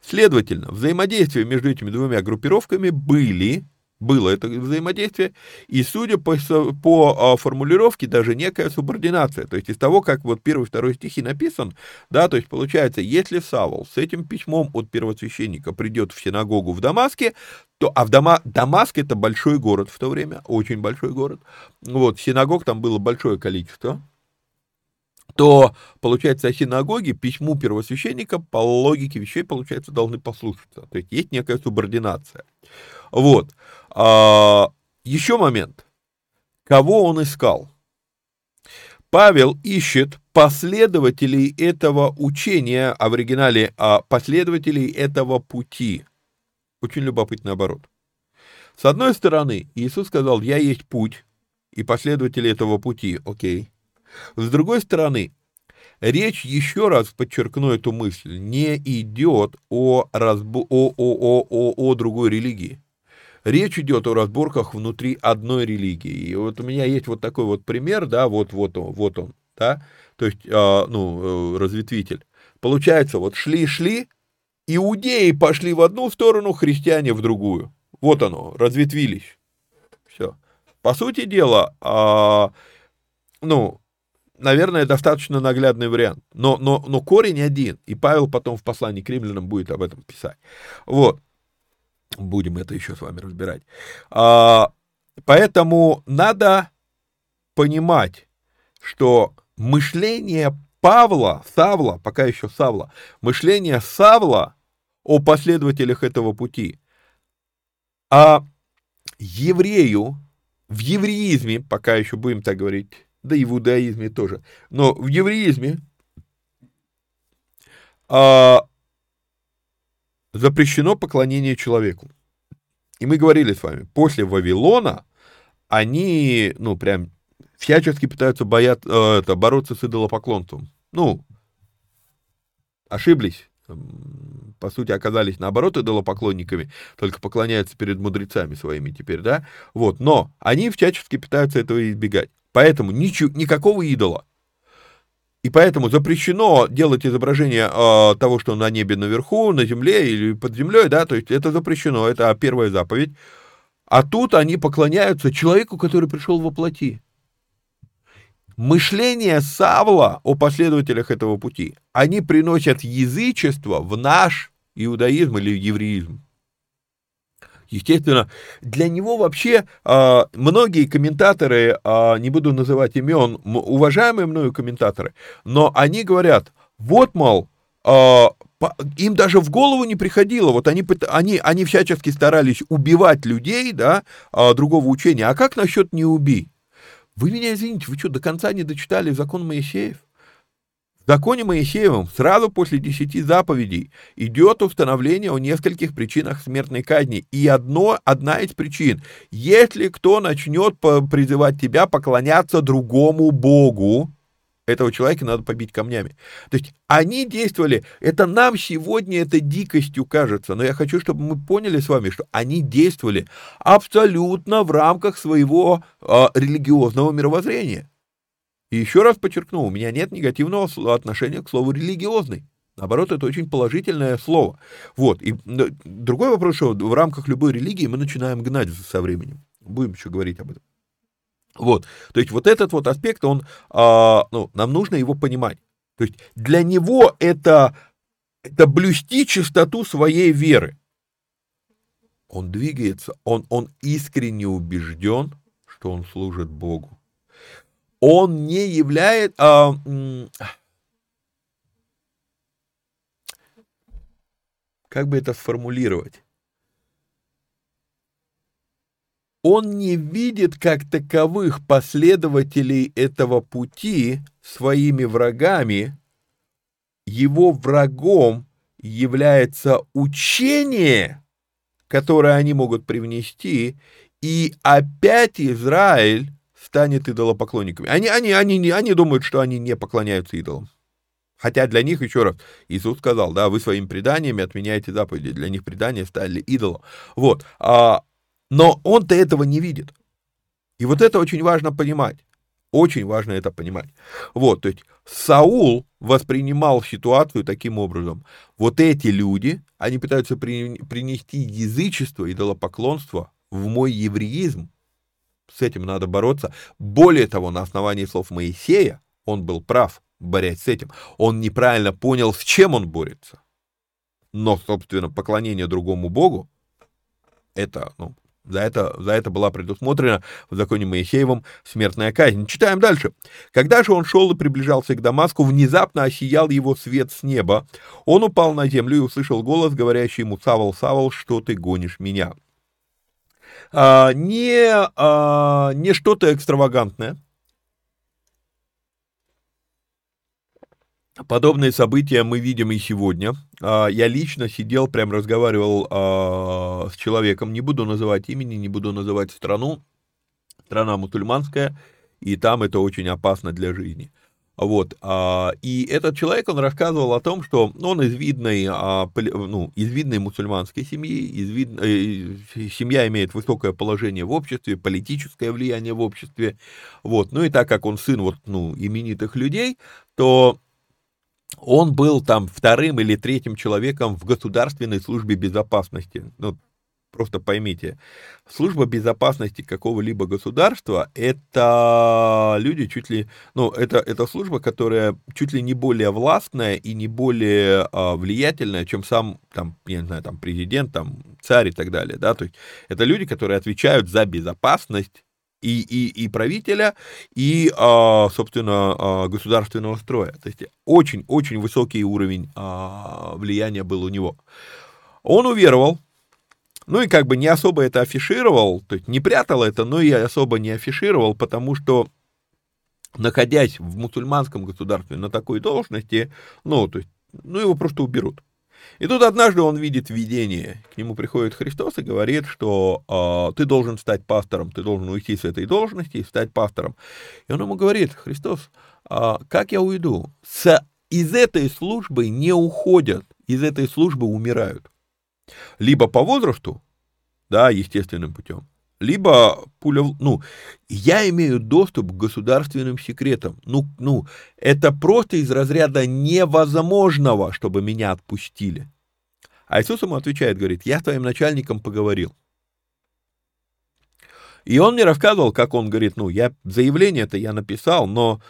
Следовательно, взаимодействие между этими двумя группировками были, было это взаимодействие, и судя по, по а, формулировке, даже некая субординация. То есть из того, как вот первый второй стихи написан, да, то есть получается, если Савол с этим письмом от первосвященника придет в синагогу в Дамаске, то, а в Дама, Дамаск это большой город в то время, очень большой город, вот, синагог там было большое количество, то, получается, о синагоге письму первосвященника по логике вещей, получается, должны послушаться. То есть есть некая субординация. Вот. А, еще момент. Кого он искал? Павел ищет последователей этого учения, а в оригинале а последователей этого пути. Очень любопытный оборот. С одной стороны, Иисус сказал, я есть путь, и последователи этого пути, окей. С другой стороны, речь, еще раз подчеркну эту мысль, не идет о, разбо... о, о, о, о, о другой религии. Речь идет о разборках внутри одной религии. И вот у меня есть вот такой вот пример, да, вот, вот он, вот он, да, то есть, э, ну, э, разветвитель. Получается, вот шли-шли, иудеи пошли в одну сторону, христиане в другую. Вот оно, разветвились. Все. По сути дела, э, ну, наверное, достаточно наглядный вариант. Но, но, но корень один. И Павел потом в послании к римлянам будет об этом писать. Вот. Будем это еще с вами разбирать. А, поэтому надо понимать, что мышление Павла, Савла, пока еще Савла, мышление Савла о последователях этого пути, а еврею в евреизме, пока еще будем так говорить, да и в иудаизме тоже. Но в евреизме а, запрещено поклонение человеку. И мы говорили с вами, после Вавилона они, ну, прям всячески пытаются боят, э, это, бороться с идолопоклонством. Ну, ошиблись. По сути, оказались наоборот идолопоклонниками, только поклоняются перед мудрецами своими теперь, да? Вот, но они всячески пытаются этого избегать. Поэтому ничего, никакого идола. И поэтому запрещено делать изображение э, того, что на небе наверху, на земле или под землей, да, то есть это запрещено, это первая заповедь. А тут они поклоняются человеку, который пришел во плоти. Мышление Савла о последователях этого пути, они приносят язычество в наш иудаизм или евреизм. Естественно, для него вообще э, многие комментаторы, э, не буду называть имен, уважаемые мною комментаторы, но они говорят, вот, мол, э, им даже в голову не приходило, вот они, они, они всячески старались убивать людей, да, другого учения, а как насчет не убий? Вы меня извините, вы что, до конца не дочитали закон Моисеев? Законе Моисеевом сразу после десяти заповедей идет установление о нескольких причинах смертной казни. И одно, одна из причин, если кто начнет призывать тебя поклоняться другому Богу, этого человека надо побить камнями. То есть они действовали, это нам сегодня это дикостью кажется, но я хочу, чтобы мы поняли с вами, что они действовали абсолютно в рамках своего э, религиозного мировоззрения. И еще раз подчеркну, у меня нет негативного отношения к слову «религиозный». Наоборот, это очень положительное слово. Вот. И другой вопрос, что в рамках любой религии мы начинаем гнать со временем. Будем еще говорить об этом. Вот. То есть вот этот вот аспект, он, а, ну, нам нужно его понимать. То есть для него это, это блюсти чистоту своей веры. Он двигается, он, он искренне убежден, что он служит Богу он не является... А, как бы это сформулировать? Он не видит как таковых последователей этого пути своими врагами, его врагом является учение, которое они могут привнести, и опять Израиль станет идолопоклонниками. Они, они, они, они думают, что они не поклоняются идолам. Хотя для них, еще раз, Иисус сказал, да, вы своими преданиями отменяете заповеди, для них предания стали идолом. Вот. А, но он-то этого не видит. И вот это очень важно понимать. Очень важно это понимать. Вот, то есть Саул воспринимал ситуацию таким образом. Вот эти люди, они пытаются при, принести язычество, идолопоклонство в мой евреизм. С этим надо бороться. Более того, на основании слов Моисея, он был прав, борясь с этим. Он неправильно понял, с чем он борется. Но, собственно, поклонение другому Богу, это, ну, за это, за это была предусмотрена в законе Моисеевом смертная казнь. Читаем дальше. «Когда же он шел и приближался к Дамаску, внезапно осиял его свет с неба. Он упал на землю и услышал голос, говорящий ему, «Савол, Савол, что ты гонишь меня?» А, не, а, не что-то экстравагантное, Подобные события мы видим и сегодня. А, я лично сидел, прям разговаривал а, с человеком, не буду называть имени, не буду называть страну, страна мусульманская, и там это очень опасно для жизни. Вот, а, и этот человек, он рассказывал о том, что он из видной, ну, из видной мусульманской семьи, из вид... Э, семья имеет высокое положение в обществе, политическое влияние в обществе, вот, ну и так как он сын вот, ну, именитых людей, то он был там вторым или третьим человеком в государственной службе безопасности. Ну, просто поймите, служба безопасности какого-либо государства — это люди чуть ли, ну, это, это служба, которая чуть ли не более властная и не более а, влиятельная, чем сам, там, я не знаю, там, президент, там, царь и так далее, да, то есть это люди, которые отвечают за безопасность и, и, и правителя, и, а, собственно, а, государственного строя. То есть очень-очень высокий уровень а, влияния был у него. Он уверовал, ну и как бы не особо это афишировал, то есть не прятал это, но и особо не афишировал, потому что находясь в мусульманском государстве на такой должности, ну, то есть, ну, его просто уберут. И тут однажды он видит видение. К нему приходит Христос и говорит, что э, ты должен стать пастором, ты должен уйти с этой должности и стать пастором. И он ему говорит, Христос, э, как я уйду? С, из этой службы не уходят, из этой службы умирают. Либо по возрасту, да, естественным путем, либо пуля, ну, я имею доступ к государственным секретам. Ну, ну, это просто из разряда невозможного, чтобы меня отпустили. А Иисус ему отвечает, говорит, я с твоим начальником поговорил. И он мне рассказывал, как он говорит, ну, я заявление-то я написал, но,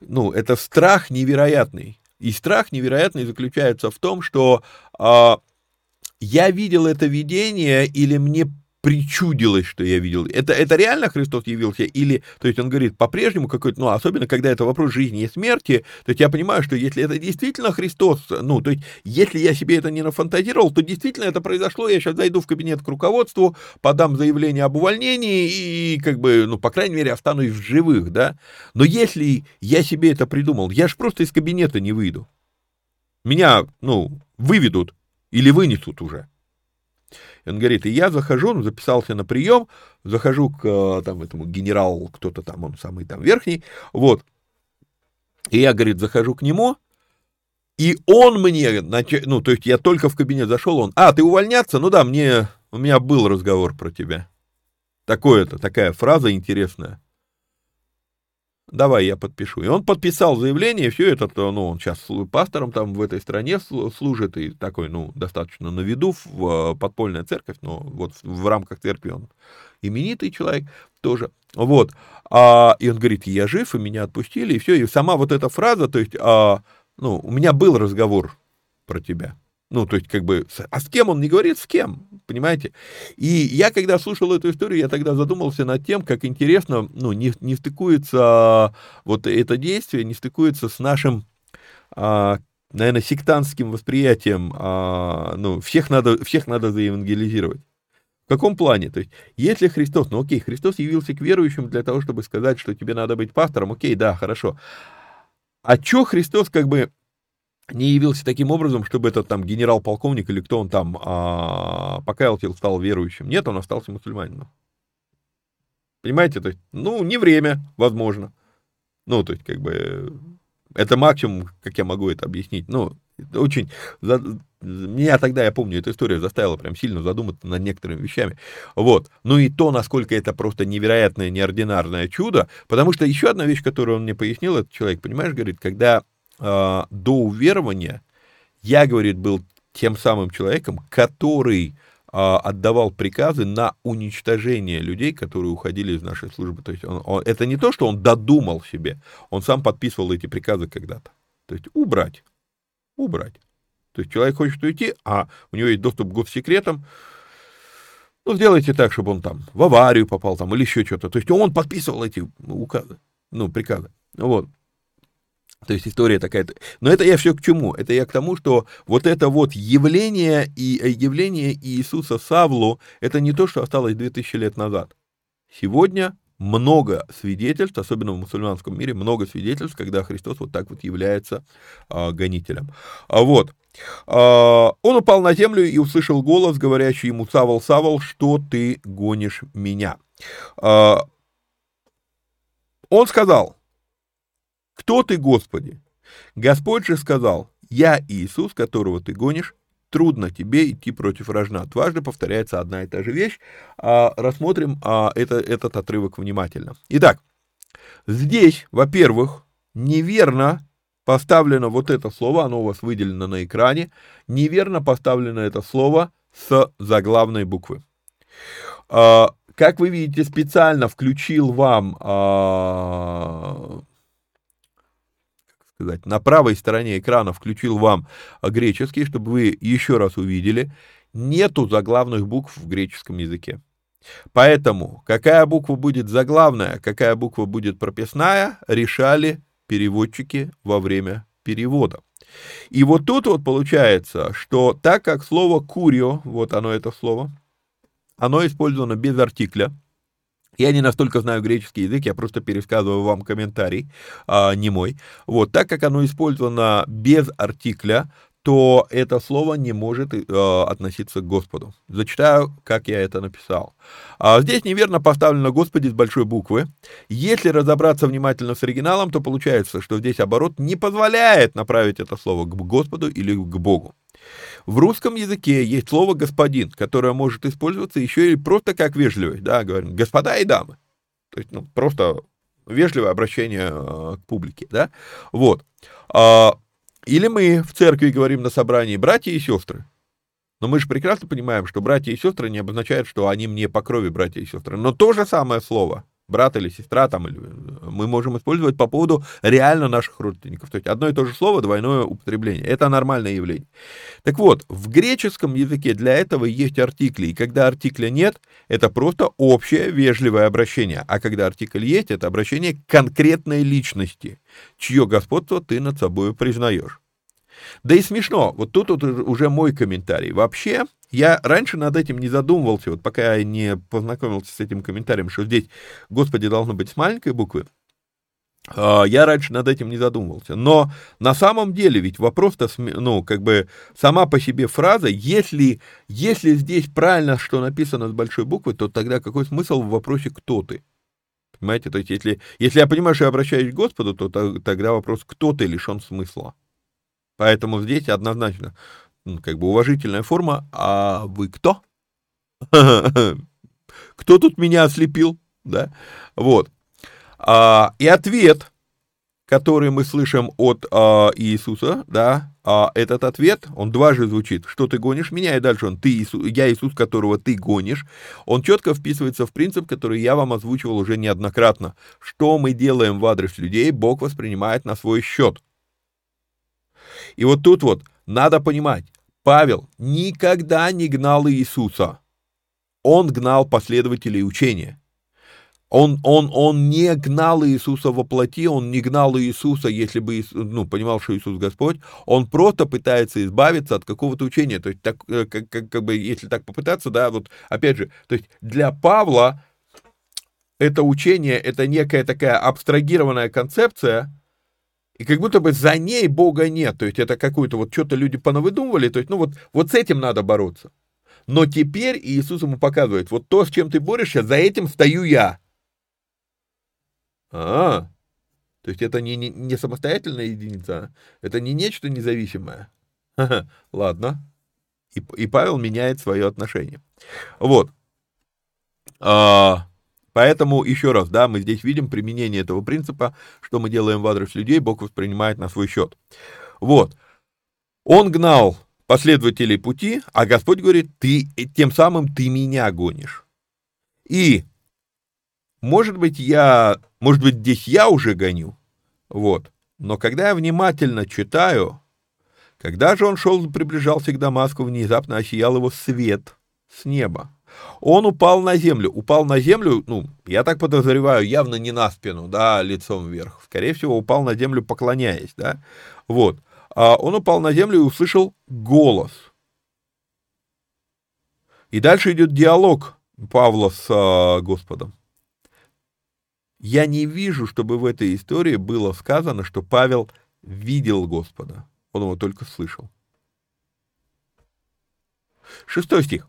ну, это страх невероятный. И страх невероятный заключается в том, что э, я видел это видение или мне причудилось, что я видел. Это, это реально Христос явился? Или, то есть он говорит, по-прежнему какой-то, ну, особенно когда это вопрос жизни и смерти, то есть я понимаю, что если это действительно Христос, ну, то есть если я себе это не нафантазировал, то действительно это произошло, я сейчас зайду в кабинет к руководству, подам заявление об увольнении и, как бы, ну, по крайней мере, останусь в живых, да. Но если я себе это придумал, я же просто из кабинета не выйду. Меня, ну, выведут или вынесут уже. Он говорит, и я захожу, ну, записался на прием, захожу к э, там этому генералу, кто-то там, он самый там верхний, вот. И я, говорит, захожу к нему, и он мне, ну, то есть я только в кабинет зашел, он, а, ты увольняться? Ну да, мне, у меня был разговор про тебя. Такое-то, такая фраза интересная давай я подпишу. И он подписал заявление, все это, ну, он сейчас пастором там в этой стране служит, и такой, ну, достаточно на виду, в подпольная церковь, но вот в рамках церкви он именитый человек тоже, вот, а, и он говорит, я жив, и меня отпустили, и все, и сама вот эта фраза, то есть, а, ну, у меня был разговор про тебя, ну, то есть, как бы, а с кем он не говорит, с кем, понимаете? И я, когда слушал эту историю, я тогда задумался над тем, как интересно, ну, не, не стыкуется вот это действие, не стыкуется с нашим, а, наверное, сектантским восприятием, а, ну, всех надо, всех надо заевангелизировать. В каком плане? То есть, если Христос, ну окей, Христос явился к верующим для того, чтобы сказать, что тебе надо быть пастором, окей, да, хорошо. А что Христос как бы не явился таким образом, чтобы этот там генерал-полковник или кто он там а, покаялся, стал верующим. Нет, он остался мусульманином. Понимаете, то есть, ну, не время, возможно. Ну, то есть, как бы, это максимум, как я могу это объяснить. Ну, это очень... Меня тогда, я помню, эта история заставила прям сильно задуматься над некоторыми вещами. Вот. Ну и то, насколько это просто невероятное, неординарное чудо. Потому что еще одна вещь, которую он мне пояснил, этот человек, понимаешь, говорит, когда э, до уверования я, говорит, был тем самым человеком, который а, отдавал приказы на уничтожение людей, которые уходили из нашей службы. То есть он, он, это не то, что он додумал себе, он сам подписывал эти приказы когда-то. То есть убрать, убрать. То есть человек хочет уйти, а у него есть доступ к госсекретам, ну, сделайте так, чтобы он там в аварию попал там или еще что-то. То есть он подписывал эти указы, ну, приказы. Вот. То есть история такая. Но это я все к чему? Это я к тому, что вот это вот явление, и, э, явление Иисуса Савлу, это не то, что осталось 2000 лет назад. Сегодня много свидетельств, особенно в мусульманском мире, много свидетельств, когда Христос вот так вот является а, гонителем. А вот. А, он упал на землю и услышал голос, говорящий ему, Савол, Савол, что ты гонишь меня? А, он сказал, кто ты, Господи? Господь же сказал, я Иисус, которого ты гонишь, трудно тебе идти против рожна. Дважды повторяется одна и та же вещь. А, рассмотрим а, это, этот отрывок внимательно. Итак, здесь, во-первых, неверно поставлено вот это слово, оно у вас выделено на экране, неверно поставлено это слово с заглавной буквы. А, как вы видите, специально включил вам сказать, на правой стороне экрана включил вам греческий, чтобы вы еще раз увидели, нету заглавных букв в греческом языке. Поэтому какая буква будет заглавная, какая буква будет прописная, решали переводчики во время перевода. И вот тут вот получается, что так как слово «курио», вот оно это слово, оно использовано без артикля, я не настолько знаю греческий язык, я просто пересказываю вам комментарий, а, не мой. Вот, так как оно использовано без артикля, то это слово не может э, относиться к Господу. Зачитаю, как я это написал. А здесь неверно поставлено «Господи» с большой буквы. Если разобраться внимательно с оригиналом, то получается, что здесь оборот не позволяет направить это слово к Господу или к Богу. В русском языке есть слово «господин», которое может использоваться еще и просто как вежливый, да, говорим «господа и дамы». То есть, ну, просто вежливое обращение э, к публике, да, вот. А, или мы в церкви говорим на собрании «братья и сестры», но мы же прекрасно понимаем, что братья и сестры не обозначает, что они мне по крови братья и сестры. Но то же самое слово брат или сестра, там, или, э, мы можем использовать по поводу реально наших родственников. То есть одно и то же слово, двойное употребление. Это нормальное явление. Так вот, в греческом языке для этого есть артикли, и когда артикля нет, это просто общее вежливое обращение. А когда артикль есть, это обращение к конкретной личности, чье господство ты над собой признаешь. Да и смешно, вот тут вот уже мой комментарий. Вообще, я раньше над этим не задумывался, вот пока я не познакомился с этим комментарием, что здесь «Господи» должно быть с маленькой буквы, а, я раньше над этим не задумывался. Но на самом деле ведь вопрос-то, ну, как бы сама по себе фраза, если, если здесь правильно, что написано с большой буквы, то тогда какой смысл в вопросе «кто ты»? Понимаете, то есть если, если я понимаю, что я обращаюсь к Господу, то тогда вопрос «кто ты» лишен смысла. Поэтому здесь однозначно как бы уважительная форма. А вы кто? Кто тут меня ослепил? Да? Вот. А, и ответ, который мы слышим от а, Иисуса, да, а, этот ответ, он дважды звучит. Что ты гонишь меня? И дальше он, ты Иисус, я Иисус, которого ты гонишь. Он четко вписывается в принцип, который я вам озвучивал уже неоднократно. Что мы делаем в адрес людей, Бог воспринимает на свой счет. И вот тут вот надо понимать, Павел никогда не гнал Иисуса. Он гнал последователей учения. Он, он, он не гнал Иисуса во плоти, он не гнал Иисуса, если бы ну, понимал, что Иисус Господь, он просто пытается избавиться от какого-то учения. То есть, так, э, как, как, как бы, если так попытаться, да, вот опять же, то есть для Павла это учение, это некая такая абстрагированная концепция, и как будто бы за ней Бога нет. То есть это какое-то вот что-то люди понавыдумывали. То есть, ну вот, вот с этим надо бороться. Но теперь Иисус ему показывает, вот то, с чем ты борешься, за этим стою я. А, то есть это не, не, не самостоятельная единица, это не нечто независимое. Ладно. И, и Павел меняет свое отношение. Вот. А, Поэтому, еще раз, да, мы здесь видим применение этого принципа, что мы делаем в адрес людей, Бог воспринимает на свой счет. Вот. Он гнал последователей пути, а Господь говорит, ты, тем самым ты меня гонишь. И, может быть, я, может быть, здесь я уже гоню, вот, но когда я внимательно читаю, когда же он шел, приближался к Дамаску, внезапно осиял его свет с неба. Он упал на землю. Упал на землю, ну, я так подозреваю, явно не на спину, да, лицом вверх. Скорее всего, упал на землю, поклоняясь, да. Вот. А он упал на землю и услышал голос. И дальше идет диалог Павла с а, Господом. Я не вижу, чтобы в этой истории было сказано, что Павел видел Господа. Он его только слышал. Шестой стих.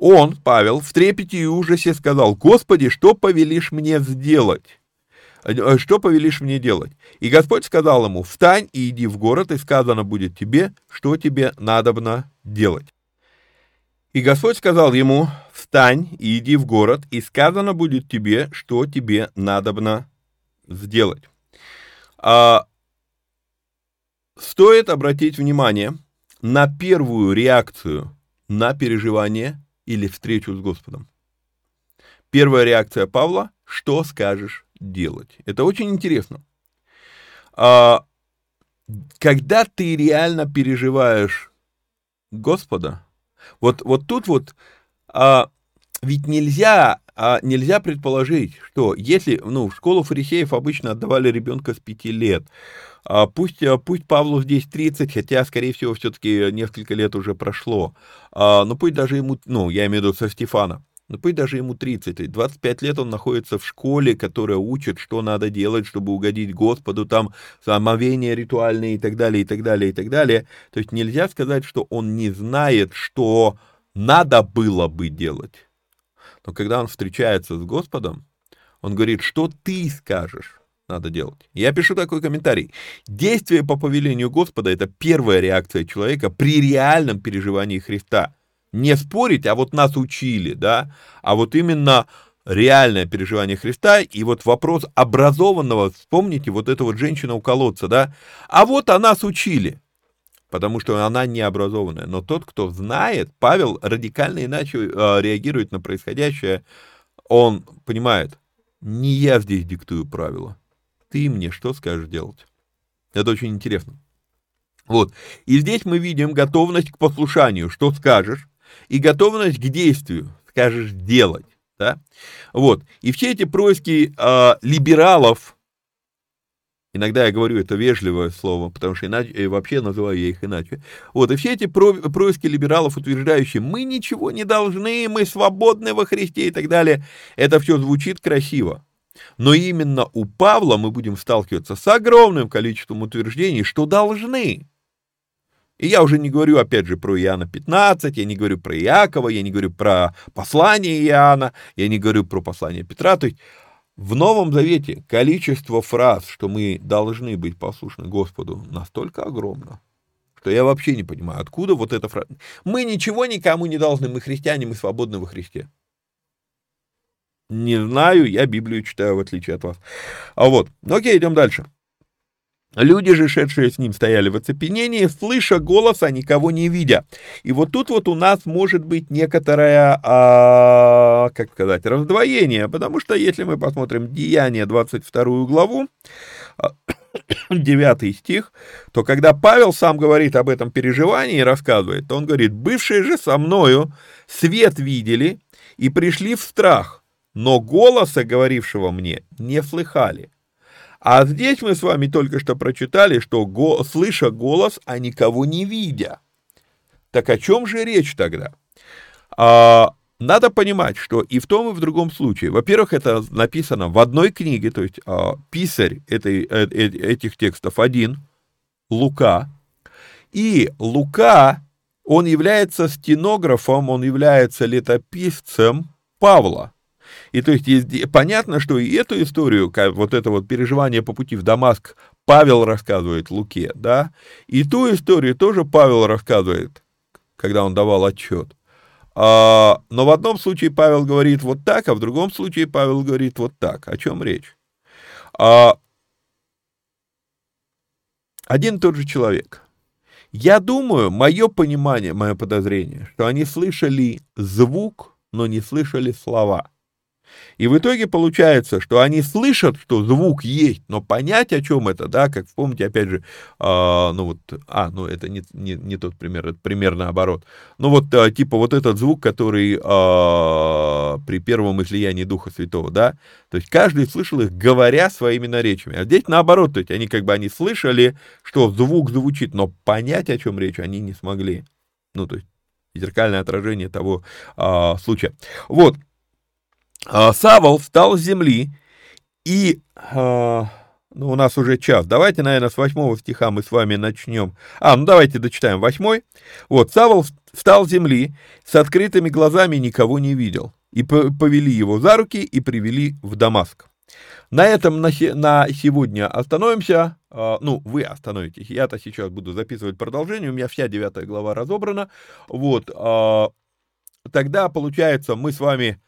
Он, Павел, в трепете и ужасе сказал, «Господи, что повелишь мне сделать?» э, что повелишь мне делать? И Господь сказал ему, встань и иди в город, и сказано будет тебе, что тебе надобно делать. И Господь сказал ему, встань и иди в город, и сказано будет тебе, что тебе надобно сделать. А, стоит обратить внимание на первую реакцию на переживание или встречу с Господом. Первая реакция Павла – что скажешь делать? Это очень интересно. А, когда ты реально переживаешь Господа, вот, вот тут вот, а, ведь нельзя, а, нельзя предположить, что если, ну, в школу фарисеев обычно отдавали ребенка с пяти лет, пусть, а, пусть Павлу здесь 30, хотя, скорее всего, все-таки несколько лет уже прошло. А, но пусть даже ему, ну, я имею в виду со Стефана, но пусть даже ему 30, 25 лет он находится в школе, которая учит, что надо делать, чтобы угодить Господу, там, омовения ритуальные и так далее, и так далее, и так далее. То есть нельзя сказать, что он не знает, что надо было бы делать. Но когда он встречается с Господом, он говорит, что ты скажешь надо делать. Я пишу такой комментарий. Действие по повелению Господа – это первая реакция человека при реальном переживании Христа. Не спорить, а вот нас учили, да, а вот именно реальное переживание Христа, и вот вопрос образованного, вспомните, вот эта вот женщина у колодца, да, а вот она нас учили, потому что она не образованная, но тот, кто знает, Павел радикально иначе э, реагирует на происходящее, он понимает, не я здесь диктую правила, ты мне что скажешь делать? Это очень интересно. Вот. И здесь мы видим готовность к послушанию, что скажешь, и готовность к действию, скажешь делать. Да? Вот. И все эти происки э, либералов, иногда я говорю это вежливое слово, потому что иначе, и вообще называю я их иначе. Вот, и все эти про, происки либералов, утверждающие, мы ничего не должны, мы свободны во Христе и так далее, это все звучит красиво. Но именно у Павла мы будем сталкиваться с огромным количеством утверждений, что должны. И я уже не говорю, опять же, про Иоанна 15, я не говорю про Иакова, я не говорю про послание Иоанна, я не говорю про послание Петра. То есть в Новом Завете количество фраз, что мы должны быть послушны Господу, настолько огромно, что я вообще не понимаю, откуда вот эта фраза. Мы ничего никому не должны, мы христиане, мы свободны во Христе. Не знаю, я Библию читаю, в отличие от вас. А вот, ну окей, идем дальше. Люди же, шедшие с ним, стояли в оцепенении, слыша голос, а никого не видя. И вот тут вот у нас может быть некоторое, а, как сказать, раздвоение, потому что если мы посмотрим Деяние 22 главу, 9 стих, то когда Павел сам говорит об этом переживании и рассказывает, то он говорит, «Бывшие же со мною свет видели и пришли в страх, но голоса, говорившего мне, не слыхали. А здесь мы с вами только что прочитали, что го, слыша голос, а никого не видя. Так о чем же речь тогда? А, надо понимать, что и в том, и в другом случае, во-первых, это написано в одной книге, то есть э, писарь этой, э, э, этих текстов один, Лука, и Лука, он является стенографом, он является летописцем Павла. И то есть понятно, что и эту историю, вот это вот переживание по пути в Дамаск, Павел рассказывает Луке, да, и ту историю тоже Павел рассказывает, когда он давал отчет. А, но в одном случае Павел говорит вот так, а в другом случае Павел говорит вот так. О чем речь? А, один и тот же человек. Я думаю, мое понимание, мое подозрение, что они слышали звук, но не слышали слова. И в итоге получается, что они слышат, что звук есть, но понять, о чем это, да, как помните, опять же, э, ну вот, а, ну это не, не, не тот пример, это пример наоборот. Ну вот, э, типа вот этот звук, который э, при первом излиянии Духа Святого, да, то есть каждый слышал их, говоря своими наречиями. А здесь наоборот, то есть они как бы, они слышали, что звук звучит, но понять, о чем речь, они не смогли. Ну, то есть зеркальное отражение того э, случая. Вот, Савол встал с земли и... А, ну, у нас уже час. Давайте, наверное, с восьмого стиха мы с вами начнем. А, ну давайте дочитаем восьмой. Вот, Савол встал с земли, с открытыми глазами никого не видел. И повели его за руки и привели в Дамаск. На этом на, на сегодня остановимся. А, ну, вы остановитесь. Я-то сейчас буду записывать продолжение. У меня вся девятая глава разобрана. Вот. Тогда, получается, мы с вами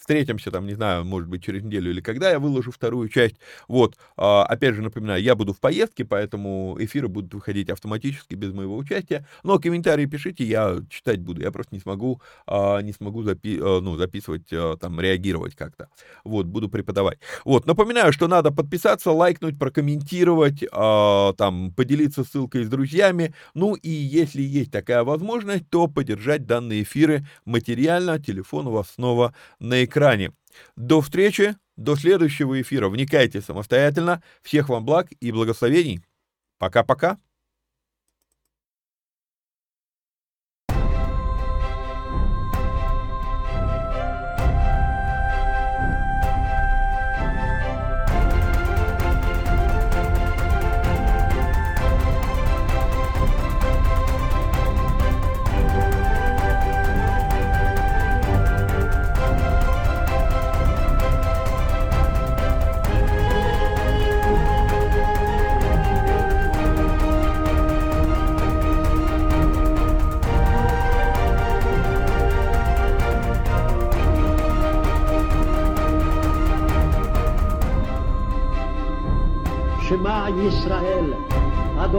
встретимся там, не знаю, может быть, через неделю или когда я выложу вторую часть. Вот, а, опять же напоминаю, я буду в поездке, поэтому эфиры будут выходить автоматически без моего участия. Но комментарии пишите, я читать буду. Я просто не смогу, а, не смогу запи а, ну, записывать, там, реагировать как-то. Вот, буду преподавать. Вот, напоминаю, что надо подписаться, лайкнуть, прокомментировать, там, поделиться ссылкой с друзьями. Ну и если есть такая возможность, то поддержать данные эфиры материально. Телефон у вас снова на экране экране. До встречи, до следующего эфира. Вникайте самостоятельно. Всех вам благ и благословений. Пока-пока.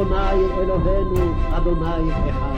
אדוני אלוהינו, אדוני אחד.